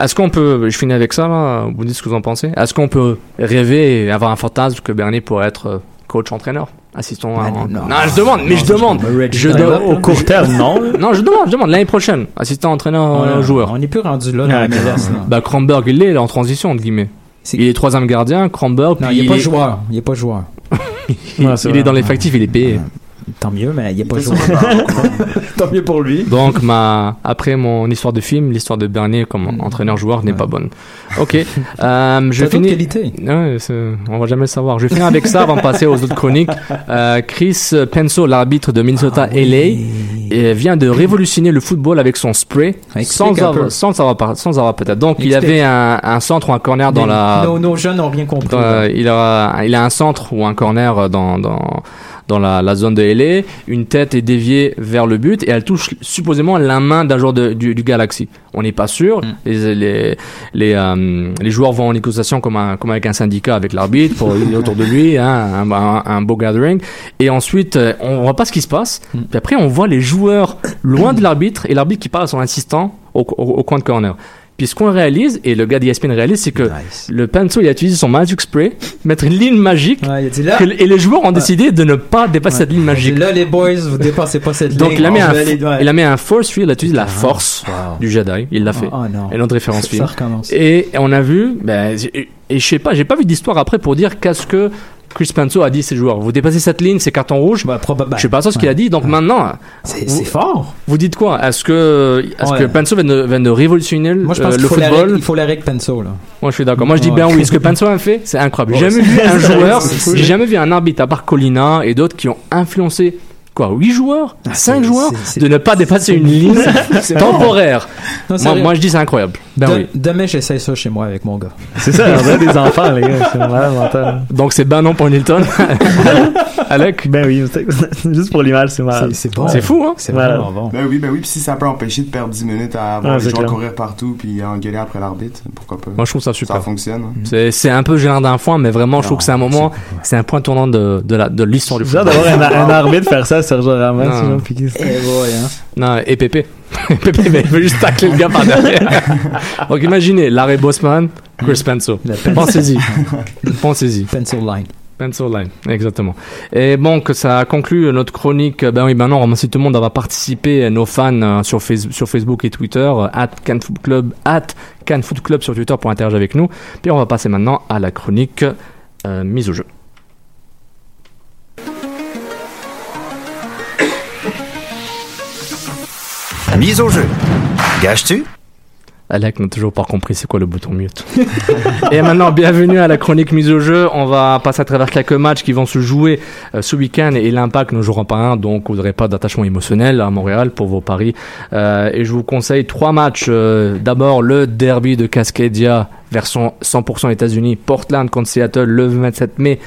Speaker 3: est-ce qu'on peut, je finis avec ça là, vous dites ce que vous en pensez. Est-ce qu'on peut rêver et avoir un fantasme que Bernier pourrait être euh, coach-entraîneur, assistant à...
Speaker 7: Ben, non.
Speaker 3: non, je demande, mais je demande. Je demande.
Speaker 5: Au court terme, non?
Speaker 3: Non, je demande, je demande l'année prochaine, assistant entraîneur
Speaker 7: On-
Speaker 3: euh, joueur.
Speaker 7: On n'est plus rendu là dans
Speaker 5: Ah,
Speaker 7: la MLS.
Speaker 3: Bah Kronberg, il est en transition entre guillemets. Il est troisième gardien, Kronberg,
Speaker 7: Non,
Speaker 3: puis
Speaker 7: il est pas
Speaker 3: est,
Speaker 7: joueur. Il est pas joueur.
Speaker 3: il,
Speaker 5: Ouais, c'est
Speaker 3: il
Speaker 5: vrai.
Speaker 3: est dans l'effectif, il est payé.
Speaker 7: Tant mieux, mais il est pas
Speaker 6: Il
Speaker 7: joueur.
Speaker 5: Tant mieux pour lui.
Speaker 3: Donc, ma, après mon histoire de film, l'histoire de Bernier comme entraîneur-joueur n'est
Speaker 7: Ouais.
Speaker 3: pas bonne. Ok. Euh, je finis.
Speaker 7: qualités.
Speaker 3: Ouais, c'est- on va jamais le savoir. Je vais finir avec ça avant de passer aux autres chroniques. Euh, Chris Penso, l'arbitre de Minnesota
Speaker 7: Ah,
Speaker 3: LA,
Speaker 7: oui.
Speaker 3: Vient de révolutionner le football avec son spray, sans avoir, sans avoir, sans avoir peut-être. Donc, il
Speaker 7: Explique.
Speaker 3: avait un, un centre ou un corner dans
Speaker 7: Mais
Speaker 3: la,
Speaker 7: Nos, nos jeunes n'ont rien compris.
Speaker 3: dans- il a, il a un centre ou un corner dans, dans, dans la, la zone de LA. Une tête est déviée vers le but et elle touche supposément la main d'un joueur de- du, du Galaxy. On n'est pas sûr.
Speaker 7: Mm.
Speaker 3: Les, les, les, euh, les joueurs vont en négociation comme, un, comme avec un syndicat avec l'arbitre pour il autour de lui, hein, un, un, un beau gathering. Et ensuite, euh, on voit pas ce qui se passe.
Speaker 7: Mm.
Speaker 3: Puis après, on voit les joueurs loin de l'arbitre et l'arbitre qui parle à son assistant au, au, au coin de corner. Puis ce qu'on réalise, et le gars d'ESPN réalise, c'est que le Penso, il a utilisé son Magic Spray, mettre une ligne magique,
Speaker 7: Ouais,
Speaker 3: que- et les joueurs ont
Speaker 7: Ouais.
Speaker 3: décidé de ne pas dépasser cette ligne magique.
Speaker 7: Là, les boys, vous dépassez pas cette
Speaker 3: Donc
Speaker 7: ligne.
Speaker 3: il a mis
Speaker 7: On
Speaker 3: un,
Speaker 7: va aller- ouais.
Speaker 3: il a mis un force field, il a utilisé la
Speaker 7: Ah,
Speaker 3: force
Speaker 7: wow.
Speaker 3: du Jedi, il l'a fait.
Speaker 7: Oh.
Speaker 3: Et notre référence
Speaker 7: recommence.
Speaker 3: Et on a vu, ben, et et je sais pas, j'ai pas vu d'histoire après pour dire qu'est-ce que Chris Penso a dit à ses joueurs. Vous dépassez cette ligne, c'est carton rouge.
Speaker 7: Bah,
Speaker 3: je sais pas ça ce qu'il a dit. Donc maintenant,
Speaker 7: C'est fort.
Speaker 3: Vous dites quoi? Est-ce que, est-ce
Speaker 7: Ouais.
Speaker 3: que Penso vient de, de révolutionner
Speaker 7: Moi, je pense
Speaker 3: euh,
Speaker 7: qu'il
Speaker 3: le
Speaker 7: la
Speaker 3: football
Speaker 7: il faut la règle Penso, là.
Speaker 3: Moi, je suis d'accord. Moi, je dis bien oui. Ce que Penso a fait, c'est incroyable. J'ai jamais vu un joueur, j'ai jamais vu un arbitre à part Colina et d'autres qui ont influencé quoi 8 joueurs, 5 joueurs de ne pas dépasser une ligne temporaire.
Speaker 7: Non,
Speaker 3: moi,
Speaker 7: sérieux.
Speaker 3: moi, je dis c'est incroyable. Ben
Speaker 7: De-
Speaker 3: oui.
Speaker 7: Demain, j'essaie ça chez moi avec mon gars.
Speaker 5: C'est ça, on a des enfants, les gars. C'est malade mental.
Speaker 3: Donc c'est ben non pour Nilton. Alec?
Speaker 5: Ben oui, juste pour l'image, c'est malade.
Speaker 7: C'est- bon.
Speaker 3: C'est fou, hein?
Speaker 7: C'est vraiment bon.
Speaker 6: Ben oui, ben oui, puis si ça peut empêcher de perdre 10 minutes à voir
Speaker 5: Ah,
Speaker 6: les
Speaker 5: clair.
Speaker 6: courir partout puis engueuler après l'arbitre, pourquoi pas?
Speaker 3: Moi, je trouve ça super.
Speaker 6: Ça fonctionne. hein.
Speaker 3: C'est c'est un peu gênant d'un point, mais vraiment, je trouve que c'est un moment, c'est un point tournant de, de la- de l'histoire du
Speaker 5: J'ai
Speaker 3: football.
Speaker 5: d'avoir un, un arbitre faire ça à Sergio Ramos. Qu'il-
Speaker 7: Eh boy, hein.
Speaker 3: Non, et Pépé. Pépé, mais il veut juste tacler le gars par derrière. Donc imaginez, Larry Bosman, Chris Penso. Pensez-y. Pensez-y.
Speaker 7: Pencil line.
Speaker 3: Pencil line, exactement. Et bon, que ça conclut notre chronique. Ben oui, ben non, on remercie tout le monde d'avoir participé, nos fans euh, sur, Face- sur Facebook et Twitter, euh, at Can Foot Club, at Club sur Twitter pour interagir avec nous. Puis on va passer maintenant à la chronique euh, mise au jeu.
Speaker 9: Mise au jeu. Gâches-tu
Speaker 3: Alec n'a toujours pas compris c'est quoi le bouton mute. et maintenant, bienvenue à la chronique mise au jeu. On va passer à travers quelques matchs qui vont se jouer euh, ce week-end et l'impact ne jouera pas un, donc vous n'aurez pas d'attachement émotionnel à Montréal pour vos paris. Euh, et je vous conseille trois matchs. Euh, D'abord, le derby de Cascadia, version 100% États-Unis, Portland contre Seattle le 27 mai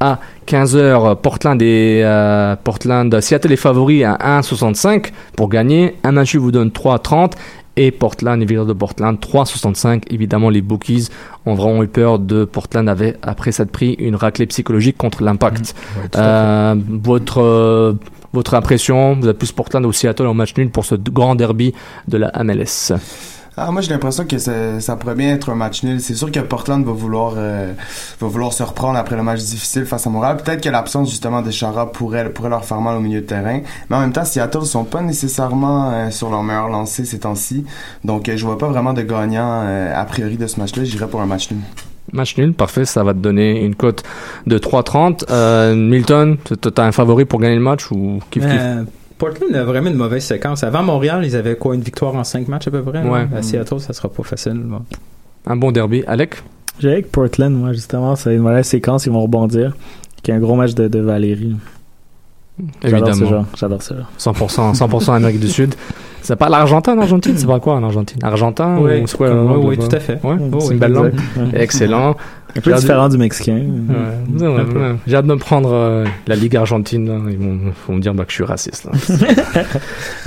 Speaker 3: à 15h. Portland et Portland, Seattle est favori à 1,65 pour gagner. Un match vous donne 3,30 et Portland, les Victoires de Portland 3,65. Évidemment, les bookies ont vraiment eu peur de Portland avait, après s'être pris une raclée psychologique contre l'impact. Euh, votre euh, votre impression, vous êtes plus Portland ou Seattle en match nul pour ce grand derby de la MLS.
Speaker 6: Ah, moi, j'ai l'impression que ça, ça pourrait bien être un match nul. C'est sûr que Portland va vouloir, euh, va vouloir se reprendre après le match difficile face à Montréal. Peut-être que l'absence, justement, de Chara pourrait, pourrait leur faire mal au milieu de terrain. Mais en même temps, Seattle sont pas nécessairement euh, sur leur meilleur lancé ces temps-ci. Donc, euh, je vois pas vraiment de gagnant, euh, a priori, de ce match-là. J'irais pour un match nul.
Speaker 3: Match nul, parfait, ça va te donner une cote de 3,30. Euh, Milton, t'as un favori pour gagner le match ou kiff kiff?
Speaker 7: Euh, Portland a vraiment une mauvaise séquence. Avant Montréal, ils avaient quoi, une victoire en 5 matchs à peu près?
Speaker 3: Ouais.
Speaker 7: À Seattle, ça sera pas facile.
Speaker 3: Un bon derby. Alec?
Speaker 5: J'ai avec Portland, moi, justement. C'est une mauvaise séquence, ils vont rebondir. Qui est un gros match de, de Valérie. J'adore ce
Speaker 3: Évidemment.
Speaker 5: genre. J'adore ça.
Speaker 3: 100%, 100% Amérique du Sud. C'est pas l'Argentin en Argentine C'est pas quoi en Argentine? Argentin
Speaker 7: Oui,
Speaker 3: ou c'est quoi,
Speaker 7: oui, tout à fait.
Speaker 3: Ouais, c'est une belle langue. Excellent.
Speaker 5: Un peu différent du Mexicain.
Speaker 3: Ouais, ouais, ouais, ouais. J'ai hâte de me prendre euh, la Ligue argentine. là. Ils vont, vont me dire bah, que je suis raciste. Là.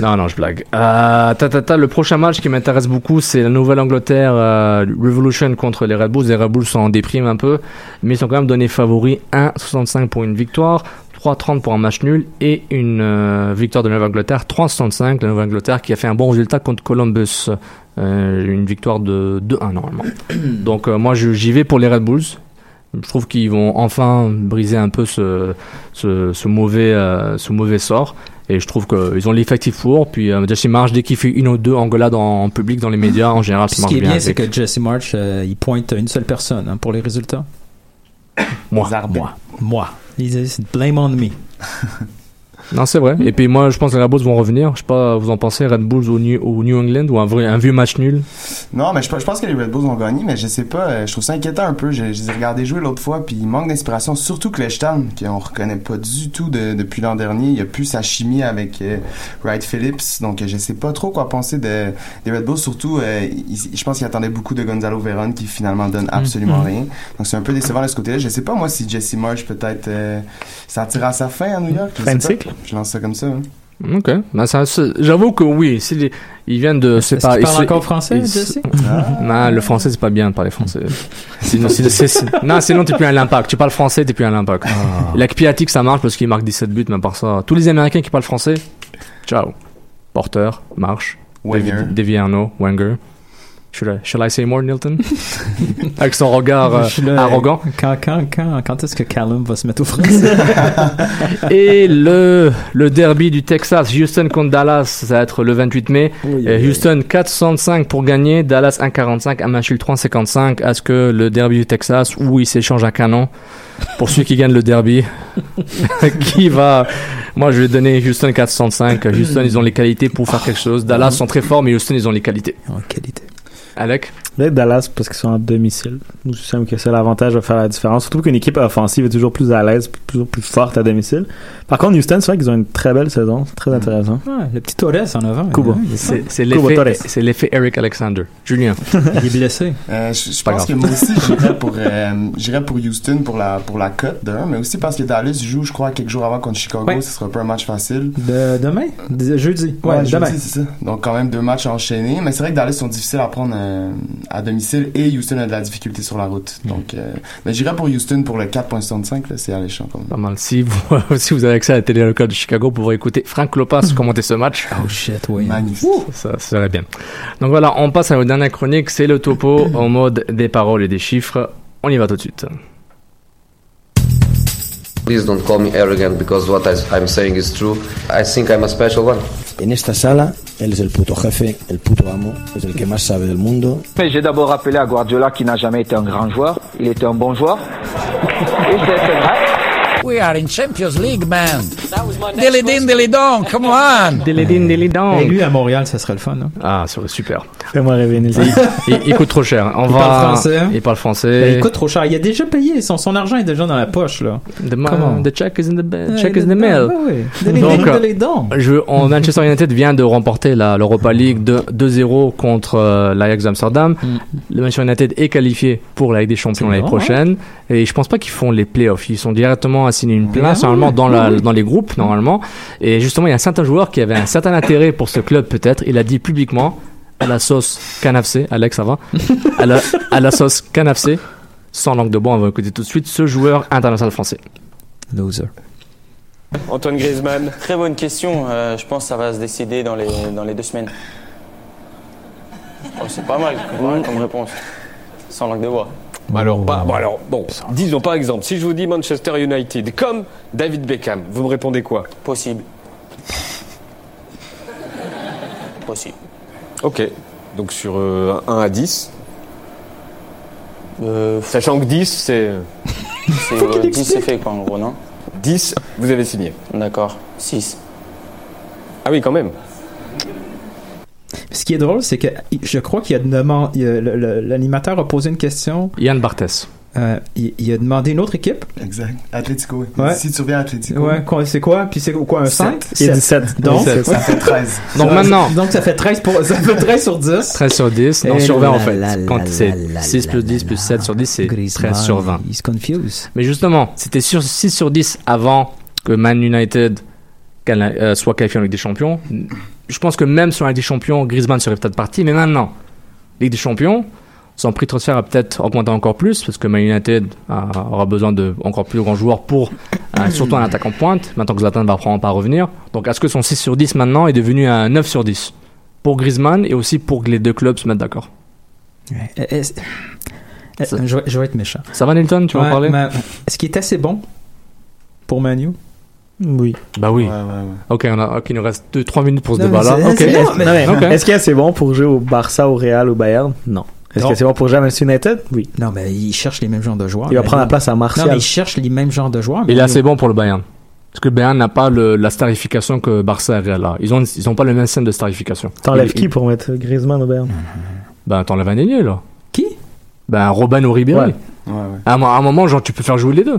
Speaker 3: non, non, je blague. Euh, ta, ta, ta, le prochain match qui m'intéresse beaucoup, c'est la Nouvelle-Angleterre euh, Revolution contre les Red Bulls. Les Red Bulls sont en déprime un peu, mais ils sont quand même donnés favoris 1,65 pour une victoire. 3,30 pour un match nul et une euh, victoire de la Nouvelle-Angleterre 3,65 la Nouvelle-Angleterre qui a fait un bon résultat contre Columbus euh, une victoire de 2-1 normalement donc euh, moi j'y vais pour les Red Bulls je trouve qu'ils vont enfin briser un peu ce, ce, ce mauvais, euh, ce mauvais sort. Et je trouve qu'ils ont l'effectif pour. Puis euh, Jesse Marsh, dès qu'il fait une ou deux engueulades en, en public dans les médias, en général, ça
Speaker 7: Ce
Speaker 3: marche
Speaker 7: qui est
Speaker 3: bien.
Speaker 7: bien, c'est que Jesse March, euh, il pointe une seule personne hein, pour les résultats.
Speaker 3: Moi.
Speaker 7: Moi. Moi. Il dit, c'est blame on me.
Speaker 3: Non, c'est vrai. Et puis moi, je pense que les Red Bulls vont revenir. Je sais pas, vous en pensez, Red Bulls au New, au New England ou un, vrai, un vieux match nul?
Speaker 6: Non, mais je, je pense que les Red Bulls ont gagné, mais je sais pas, euh, je trouve ça inquiétant un peu. Je, je les ai regardés jouer l'autre fois, puis il manque d'inspiration, surtout Kleshtan, qu'on reconnaît pas du tout de- depuis l'an dernier. Il a plus sa chimie avec euh, Wright Phillips, donc je sais pas trop quoi penser de, des Red Bulls, surtout, euh, il- je pense qu'il attendait beaucoup de Gonzalo Veron, qui finalement donne absolument
Speaker 5: Mhm.
Speaker 6: rien. Donc c'est un peu décevant de ce côté-là. Je sais pas, moi, si Jesse Marsh peut-être euh, ça tire à sa fin à New York.
Speaker 5: Fin de cycle?
Speaker 6: Je lance ça comme ça. hein.
Speaker 3: Ok. Ben, ça- J'avoue que oui. si les- ils viennent de séparer.
Speaker 7: parle
Speaker 3: ils-
Speaker 7: encore français,
Speaker 3: ils-
Speaker 7: Jesse?
Speaker 3: Non, le français, c'est pas bien de parler français. sinon, c'est- c'est- c'est- non, sinon, t'es plus à l'impact. Tu parles français, t'es plus à l'impact. L'Akpiatic, ça marche parce qu'il marque 17 buts, mais à part ça, tous les Américains qui parlent français, ciao. Porter, Marche,
Speaker 6: Wenger.
Speaker 3: Deviano, Wenger. Should I, shall I say more, Nilton? Avec son regard euh,
Speaker 7: Je là,
Speaker 3: arrogant.
Speaker 7: Quand, quand, quand, quand est-ce que Callum va se mettre au français?
Speaker 3: Et le, le derby du Texas, Houston contre Dallas, ça va être le 28 mai. Et Houston 465 pour gagner, Dallas 1,45, Amachil 3,55. Est-ce que le derby du Texas, où il s'échange un canon, pour celui qui gagne le derby, qui va... Moi, je vais donner Houston 465. Houston, ils ont les qualités pour faire quelque chose. Dallas sont très forts, mais Houston, ils ont les qualités.
Speaker 7: En qualité.
Speaker 3: Alec
Speaker 5: Peut-être Dallas parce qu'ils sont en domicile. Nous semble que c'est l'avantage de faire la différence. Surtout qu'une équipe offensive est toujours plus à l'aise, toujours plus forte à domicile. Par contre, Houston, c'est vrai qu'ils ont une très belle saison. C'est très intéressant.
Speaker 7: Ouais, le petit Torres en avant. Hein,
Speaker 3: C'est l'effet
Speaker 5: Torres.
Speaker 3: c'est l'effet Eric Alexander. Julien.
Speaker 7: Il est blessé.
Speaker 6: Euh, je je pense que moi aussi, j'irais pour, euh, j'irais pour Houston pour la, pour la cote d'un, mais aussi parce que Dallas joue, je crois, quelques jours avant contre Chicago.
Speaker 7: Ouais.
Speaker 6: Ce sera pas un match facile.
Speaker 7: De, demain? De- jeudi. Ouais,
Speaker 6: jeudi,
Speaker 7: demain.
Speaker 6: c'est ça. Donc, quand même, deux matchs enchaînés. Mais c'est vrai que Dallas sont difficiles à prendre euh, à domicile et Houston a de la difficulté sur la route. Donc, euh, mais j'irais pour Houston pour le 4.65, là, c'est alléchant quand même.
Speaker 3: Pas mal. Si vous, si vous avez accès à la télé locale de Chicago, pour pouvoir écouter Frank Lopas commenter ce match.
Speaker 7: Oh shit, oui.
Speaker 6: Magnifique.
Speaker 3: Ça, ça serait bien. Donc voilà, on passe à notre dernière chronique, c'est le topo en mode des paroles et des chiffres. On y va tout de suite.
Speaker 10: Please don't call me arrogant because what I'm saying is true. I think I'm a special one.
Speaker 11: En esta sala, él es el puto jefe, el puto amo, es el que más sabe del mundo.
Speaker 12: Mais j'ai d'abord rappelé à Guardiola qui n'a jamais été un grand joueur. Il était un bon joueur. Et c'est vrai.
Speaker 13: We are in Champions League, man. Dilly din, dilly dong, come on.
Speaker 3: Délédine, délidon.
Speaker 7: Et lui à Montréal, ça serait le fun. Hein?
Speaker 3: Ah, ça serait super.
Speaker 5: Fais-moi rêver, Nilton.
Speaker 3: Il, il coûte trop cher. On
Speaker 7: Il
Speaker 3: va...
Speaker 7: parle français.
Speaker 3: Il parle français.
Speaker 7: Ben, il coûte trop cher. Il a déjà payé. Son, son argent est déjà dans la poche, là.
Speaker 3: The, ma-
Speaker 7: Comment?
Speaker 3: the check is in the,
Speaker 7: Ouais,
Speaker 3: check is in the mail.
Speaker 7: Donnez-
Speaker 3: Donc,
Speaker 7: donnez-
Speaker 3: euh. Je, on, Manchester United vient de remporter la- l'Europa League de 2-0 contre euh, l'Ajax d'Amsterdam. Le Manchester United est qualifié pour la Ligue des Champions
Speaker 7: Mm. C'est
Speaker 3: l'année
Speaker 7: bon,
Speaker 3: prochaine. Et je pense pas qu'ils font les playoffs. Ils sont directement assignés une place, normalement, dans, la, les groupes, normalement. Et justement, il y a un certain joueur qui avait un certain intérêt pour ce club, peut-être. Il a dit publiquement, à la sauce canafc, Alex, ça va? À la, à la sauce canafc, sans langue de bois, on va écouter tout de suite ce joueur international français.
Speaker 7: Loser.
Speaker 14: Antoine Griezmann. Très bonne question. Euh, je pense que ça va se décider dans les, dans les deux semaines. Oh, c'est pas mal comme, comme réponse. Sans langue de bois.
Speaker 15: Alors, bah, bon, alors, bon, disons par exemple, si je vous dis Manchester United comme David Beckham, vous me répondez quoi?
Speaker 14: Possible. Possible.
Speaker 15: Ok, donc sur euh, 1 à 10.
Speaker 14: Euh,
Speaker 15: Sachant que 10, c'est.
Speaker 14: C'est euh, 10 c'est fait quoi en gros, non?
Speaker 15: 10, vous avez signé.
Speaker 14: D'accord. 6.
Speaker 15: Ah oui, quand même.
Speaker 7: Ce qui est drôle, c'est que je crois qu'il a demandé. il L'animateur a posé une question.
Speaker 3: Yann Barthès.
Speaker 7: Euh, il, il a demandé une autre équipe.
Speaker 6: Exact. Atletico, oui.
Speaker 7: Ouais.
Speaker 6: Si tu reviens à Atletico.
Speaker 7: Ouais, c'est quoi? Puis c'est quoi Un 5
Speaker 6: Sept. Il y a 17.
Speaker 7: Donc?
Speaker 6: Ça fait 13.
Speaker 3: Donc maintenant-
Speaker 7: Donc ça fait 13, pour, ça fait 13 sur 10.
Speaker 3: 13 sur 10, non, sur 20 en fait.
Speaker 7: là,
Speaker 3: Quand c'est
Speaker 7: là,
Speaker 3: 6
Speaker 7: là,
Speaker 3: plus
Speaker 7: là,
Speaker 3: 10 plus 7 sur 10, c'est
Speaker 7: Griezmann,
Speaker 3: 13 sur 20.
Speaker 7: He's confused.
Speaker 3: Mais justement, c'était sur 6 sur 10 avant que Man United la- euh, soit qualifié en Ligue des Champions. Je pense que même sur la Ligue des Champions, Griezmann serait peut-être parti. Mais maintenant, Ligue des Champions, son prix de transfert a peut-être augmenté encore plus parce que Man United a- aura besoin de encore plus de grands joueurs pour, euh, surtout un attaquant pointe. Maintenant que Zlatan va probablement pas revenir. Donc est-ce que son 6 sur 10 maintenant est devenu un 9 sur 10 pour Griezmann et aussi pour que les deux clubs se mettent d'accord?
Speaker 7: Ouais. Euh, euh, je, vais, je vais être méchant.
Speaker 3: Ça va Nilton, tu vas en parler?
Speaker 7: Est-ce qu'il est assez bon pour Manu
Speaker 5: Oui.
Speaker 3: Bah oui.
Speaker 6: Ouais, ouais, ouais.
Speaker 3: Ok, on a, ok, il nous reste 2-3 minutes pour ce débat-là.
Speaker 5: c'est- c'est-. Est-ce qu'il est assez bon pour jouer au Barça, au Real, au Bayern? Non. Est-ce que c'est bon pour jouer à Manchester United? Oui.
Speaker 7: Non, mais il cherche les mêmes genres de joueurs.
Speaker 5: Il va prendre la place à Martial.
Speaker 7: Non, mais il cherche les mêmes genres de joueurs. mais
Speaker 3: Il est
Speaker 7: lui-
Speaker 3: assez bon pour le Bayern. Parce que le Bayern n'a pas le- la starification que Barça et Real a. Ils ont, ils ont pas le même scène de starification.
Speaker 5: T'enlèves
Speaker 3: Il-
Speaker 5: qui pour mettre Griezmann au Bayern?
Speaker 3: Ben, t'enlèves un ailier, là.
Speaker 7: Qui?
Speaker 3: Ben, Robben ou Ribéry.
Speaker 5: Ouais.
Speaker 6: Ouais, ouais.
Speaker 3: À, un, mo- à un moment, genre, tu peux faire jouer les deux.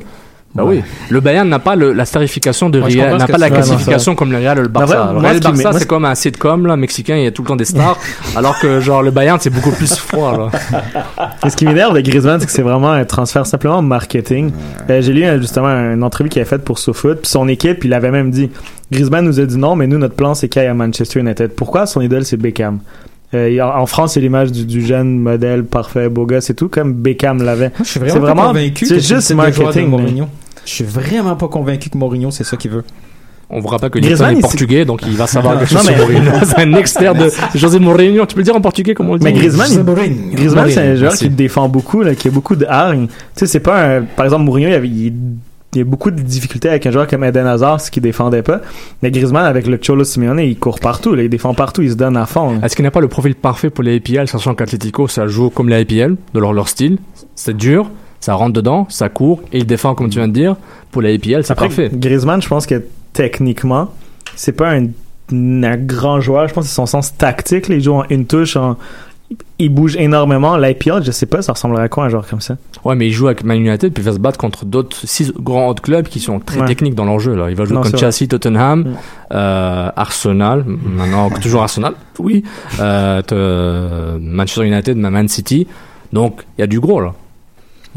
Speaker 3: Bah
Speaker 5: Ouais.
Speaker 3: oui. Le Bayern n'a pas le- la starification de Real, n'a pas la classification comme le Real ou le
Speaker 5: Bah,
Speaker 3: Barça. le Real Barça, c'est
Speaker 5: ce-
Speaker 3: comme un sitcom, là, mexicain, il y a tout le temps des stars. alors que, genre, le Bayern, c'est beaucoup plus froid, là.
Speaker 5: Et ce qui m'énerve de Griezmann, c'est que c'est vraiment un transfert simplement marketing. Euh, J'ai lu justement une entrevue qu'il a faite pour SoFoot, puis son équipe, il avait même dit Griezmann nous a dit non, mais nous, notre plan, c'est qu'il aille à Manchester United. Pourquoi son idole, c'est Beckham? Euh, en France, c'est l'image du, du jeune modèle parfait, beau gosse et tout, comme Beckham l'avait.
Speaker 7: Moi, je suis
Speaker 5: C'est
Speaker 7: vraiment, pas convaincu
Speaker 5: c'est juste marketing.
Speaker 7: Je suis vraiment pas convaincu que Mourinho, c'est ça qu'il veut.
Speaker 3: On vous rappelle que
Speaker 5: Griezmann,
Speaker 3: est portugais, donc il va savoir quelque chose sur
Speaker 5: mais-
Speaker 3: Mourinho. C'est un expert de José Mourinho. Tu peux le dire en portugais, comment on le dit
Speaker 5: Mais Griezmann, il- Griezmann, c'est un joueur
Speaker 3: Merci.
Speaker 5: qui défend beaucoup, là, qui a beaucoup de hargne. Tu sais, c'est pas un, par exemple, Mourinho, il y avait, il, il y a beaucoup de difficultés avec un joueur comme Eden Hazard, ce qui défendait pas. Mais Griezmann, avec le Cholo Simeone, il court partout, là, il défend partout, il se donne à fond.
Speaker 3: Est-ce qu'il n'a pas le profil parfait pour les APL, sachant qu'Atletico, ça joue comme les APL, de leur, leur style? C'est dur, ça rentre dedans, ça court, et il défend, comme tu viens de dire. Pour les APL, c'est parfait.
Speaker 5: Griezmann, je pense que techniquement, c'est pas un, un grand joueur. Je pense que c'est son sens tactique. Il joue en une touche, en- il bouge énormément. L'IPL, je sais pas, ça ressemblerait à quoi un joueur comme ça?
Speaker 3: Ouais, mais il joue avec Man United, puis il va se battre contre d'autres six grands autres clubs qui sont très
Speaker 5: Ouais.
Speaker 3: techniques dans leur jeu. Là. Il va jouer
Speaker 5: Non,
Speaker 3: contre. Chelsea, Tottenham, euh, Arsenal, maintenant toujours Arsenal, oui, euh, te- Manchester United, Man City. Donc, il y a du gros là.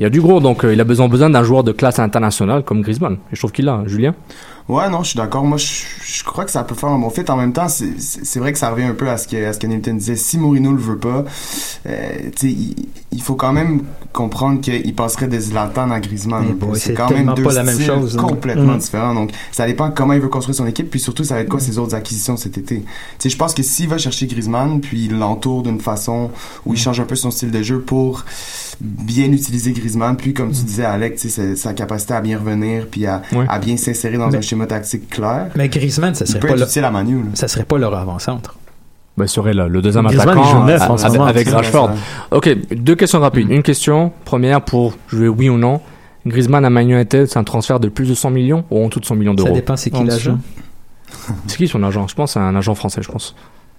Speaker 3: Il y a du gros, donc euh, il a besoin, d'un joueur de classe internationale comme Griezmann. Et je trouve qu'il l'a, Julien?
Speaker 6: Ouais, non, je suis d'accord. Moi, je, je crois que ça peut faire un bon fit. En même temps, c'est- vrai que ça revient un peu à ce que, à ce que disait. Si Mourinho le veut pas, euh, tu sais, il, il faut quand même comprendre qu'il passerait des Zlatan à Griezmann.
Speaker 7: Boy,
Speaker 6: c'est quand même deux
Speaker 7: pas la même
Speaker 6: styles
Speaker 7: chose, hein.
Speaker 6: complètement
Speaker 7: Mm.
Speaker 6: différents. Donc, ça dépend comment il veut construire son équipe, puis surtout, ça va être quoi ses autres acquisitions cet été. Tu sais, je pense que s'il va chercher Griezmann, puis il l'entoure d'une façon où il change un peu son style de jeu pour bien utiliser Griezmann, puis comme tu disais, Alex, tu sais, sa, sa capacité à bien revenir, puis à, à bien s'insérer dans
Speaker 7: Mais-
Speaker 6: un schéma tactique clair.
Speaker 7: Mais Griezmann, ça serait pas le-
Speaker 6: à Manu.
Speaker 7: ça serait pas leur avant-centre.
Speaker 3: Bah, serait le, le deuxième
Speaker 5: Griezmann,
Speaker 3: attaquant
Speaker 5: neuf
Speaker 3: euh,
Speaker 5: en ce
Speaker 3: avec, avec Rashford. Ok, deux questions rapides. Une question, première pour jouer oui ou non. Griezmann à Man United, c'est un transfert de plus de 100 millions ou en dessous de 100 millions d'euros?
Speaker 7: Ça dépend c'est qui
Speaker 5: En
Speaker 7: l'agent.
Speaker 3: C'est qui son agent? Je pense que c'est un agent français, je pense.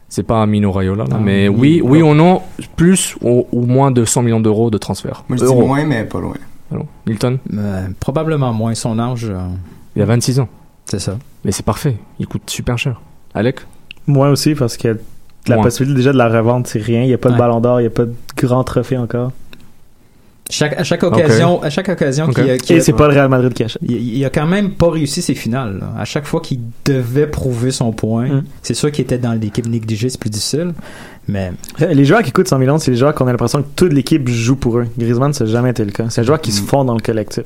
Speaker 3: C'est pas Mino Raiola, là,
Speaker 7: Ah,
Speaker 3: mais
Speaker 7: oui,
Speaker 3: oui, oui ou non, plus ou, ou moins de 100 millions d'euros de transfert.
Speaker 6: Moi, je dis
Speaker 3: Euros.
Speaker 6: moins, mais pas loin.
Speaker 3: Alors, Milton,
Speaker 7: Euh, probablement moins son âge. euh,
Speaker 3: il a 26 ans.
Speaker 7: C'est ça.
Speaker 3: Mais c'est parfait, il coûte super cher. Alec?
Speaker 5: Moi aussi, parce que la possibilité déjà de la revente, c'est rien. Il n'y a pas de
Speaker 7: Ouais.
Speaker 5: ballon d'or, il n'y a pas de grand trophée encore.
Speaker 7: Chaque, à chaque occasion, à chaque occasion
Speaker 3: Ok.
Speaker 7: qu'il a- qu'il
Speaker 5: Et
Speaker 7: a-
Speaker 5: c'est pas le Real Madrid qui achète.
Speaker 7: il, il a quand même pas réussi ses finales. là. À chaque fois qu'il devait prouver son point,
Speaker 5: Mm.
Speaker 7: c'est sûr qu'il était dans l'équipe négligée, c'est plus difficile. Mais
Speaker 5: Euh, Les joueurs qui coûtent 100 millions, c'est les joueurs qu'on a l'impression que toute l'équipe joue pour eux. Griezmann, ça n'a jamais été le cas. C'est un joueur qui se fond dans le collectif.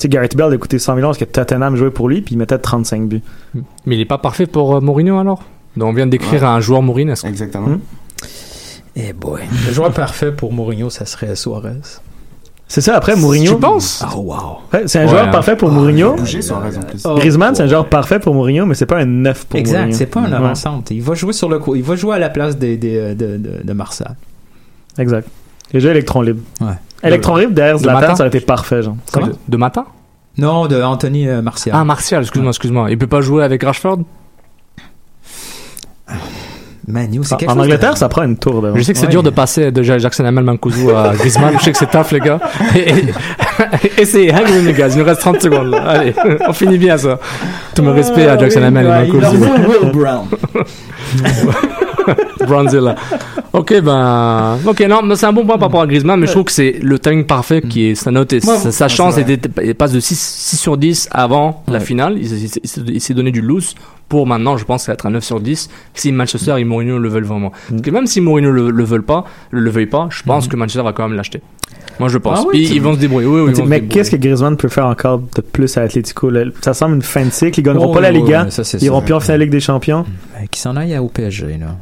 Speaker 5: Tu sais, Gareth Bale a coûté 100 millions parce que Tottenham jouait pour lui, puis il mettait 35 buts.
Speaker 3: Mais il est pas parfait pour euh, Mourinho alors? Donc on vient de décrire
Speaker 6: Ouais.
Speaker 3: un joueur Mourinho.
Speaker 6: Exactement.
Speaker 5: Hmm.
Speaker 7: eh boy, le joueur parfait pour Mourinho, ça serait Suarez.
Speaker 5: C'est ça, après Mourinho.
Speaker 3: Tu penses?
Speaker 7: Ah wow.
Speaker 5: Ouais, c'est un
Speaker 3: Ouais,
Speaker 5: joueur
Speaker 3: hein.
Speaker 5: parfait pour Mourinho.
Speaker 6: Plus.
Speaker 7: Oh,
Speaker 5: Griezmann, c'est un joueur parfait pour Mourinho, mais c'est pas un neuf pour
Speaker 7: Exact,
Speaker 5: Mourinho.
Speaker 7: c'est pas un
Speaker 5: Ouais,
Speaker 7: avant-centre. Il va jouer sur le coup, il va jouer à la place des, des- de, de, de Marseille.
Speaker 5: Exact. Les jeux électron libre.
Speaker 7: Ouais.
Speaker 5: Électron libre derrière
Speaker 3: De
Speaker 5: Zlatan,
Speaker 3: matin?
Speaker 5: ça aurait été parfait, genre.
Speaker 7: Comment?
Speaker 3: De, de matin
Speaker 7: Non, de Anthony euh, Martial.
Speaker 3: Ah, Martial, excuse-moi, excuse-moi. Il peut pas jouer avec Rashford
Speaker 7: Manu, c'est quelque
Speaker 5: En
Speaker 7: chose de-
Speaker 5: Angleterre, ça prend une tour
Speaker 3: Je sais que c'est
Speaker 7: Ouais.
Speaker 3: dur de passer de Jackson Amel Mankuzu à Griezmann. Je sais que c'est tough, les gars. Essayez, hein, les gars. Il nous reste 30 secondes. là. Allez, on finit bien ça. Tout mon respect à Jackson Amel et
Speaker 7: Will Brown.
Speaker 3: Bronzilla. Ok, ben, ok, non, mais c'est un bon point par rapport à Griezmann, mais je trouve que c'est le timing parfait qui est sa note et
Speaker 7: Moi,
Speaker 3: sa, chance était, passe de 6, 6 sur 10 avant la
Speaker 7: Ouais.
Speaker 3: finale. Il, s'est- il s'est- il s'est donné du loose pour maintenant, je pense, être un 9 sur 10 si Manchester et Mourinho le veulent vraiment. Parce que même si Mourinho le, le veulent pas, le, le veuille pas, je pense que Manchester va quand même l'acheter. Moi, je pense.
Speaker 7: Ah oui,
Speaker 3: Puis
Speaker 7: tu-
Speaker 3: ils vont se débrouiller. Oui, oui,
Speaker 5: Mais qu'est-ce que Griezmann peut faire encore de plus à Atletico? là? Ça semble une fin de cycle. Ils gagneront
Speaker 7: Oh,
Speaker 5: pas la Liga.
Speaker 7: oui, ça,
Speaker 5: ils iront plus en finale Ligue des Champions.
Speaker 7: Mais Qui s'en aille au PSG, là?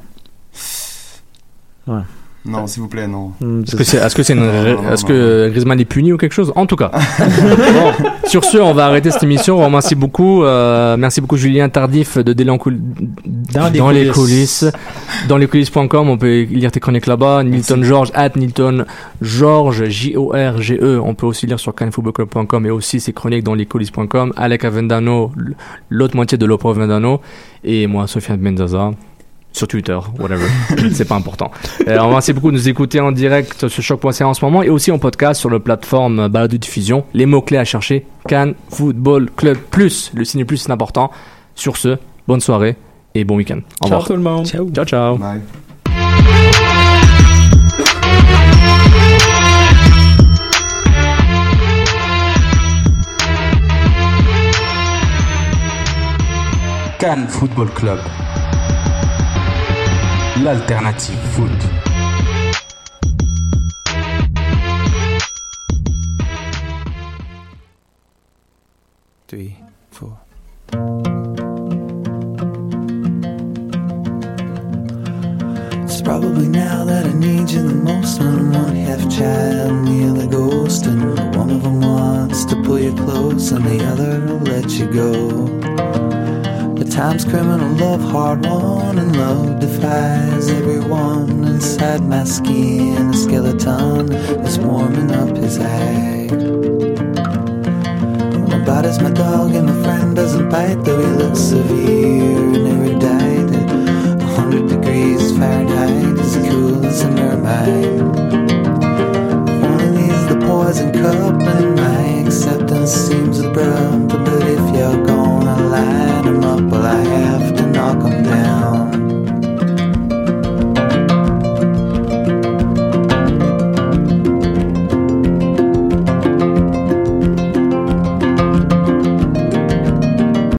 Speaker 6: Non, s'il vous plaît, non.
Speaker 5: Hmm,
Speaker 3: Est-ce que c'est, une- est-ce
Speaker 6: non,
Speaker 3: que Griezmann est puni ou quelque chose? En tout cas. Bon, sur ce, on va arrêter cette émission. On remercie beaucoup. Euh, merci beaucoup Julien Tardif de en coul-
Speaker 7: Dans les
Speaker 3: les coulisses. Dans les coulisses.com, on peut lire tes chroniques là-bas. Nilton George, at Nilton George, J-O-R-G-E. On peut aussi lire sur canfootballclub.com et aussi ses chroniques dans les coulisses.com. Alec Avendano, l'autre moitié de Lopo Avendano. Et moi, Sofiane Menzaza sur Twitter, whatever. c'est pas important. Euh, on remercie beaucoup de nous écouter en direct sur choc.ca en ce moment et aussi en podcast sur la plateforme Balado Diffusion. Les mots-clés à chercher, Cannes Football Club Plus. Le signe plus, c'est important. Sur ce, bonne soirée et bon week-end. Au
Speaker 7: Ciao
Speaker 3: revoir.
Speaker 7: tout le monde.
Speaker 5: Ciao.
Speaker 3: Ciao, ciao.
Speaker 6: Bye.
Speaker 2: Cannes Football Club. l'alternative foot.
Speaker 16: Three, four. It's probably now that I need you the most. and I'm one half child, and the other ghost, and one of them wants to pull you close, and the other let you go. The times criminal love, hard won and love defies everyone inside my skin. A skeleton is warming up his eye. My body's my dog and my friend doesn't bite, though he looks severe and erudite. A hundred degrees Fahrenheit is cool as a ermine. The poison cup in my acceptance seems abrupt, but if you're gone.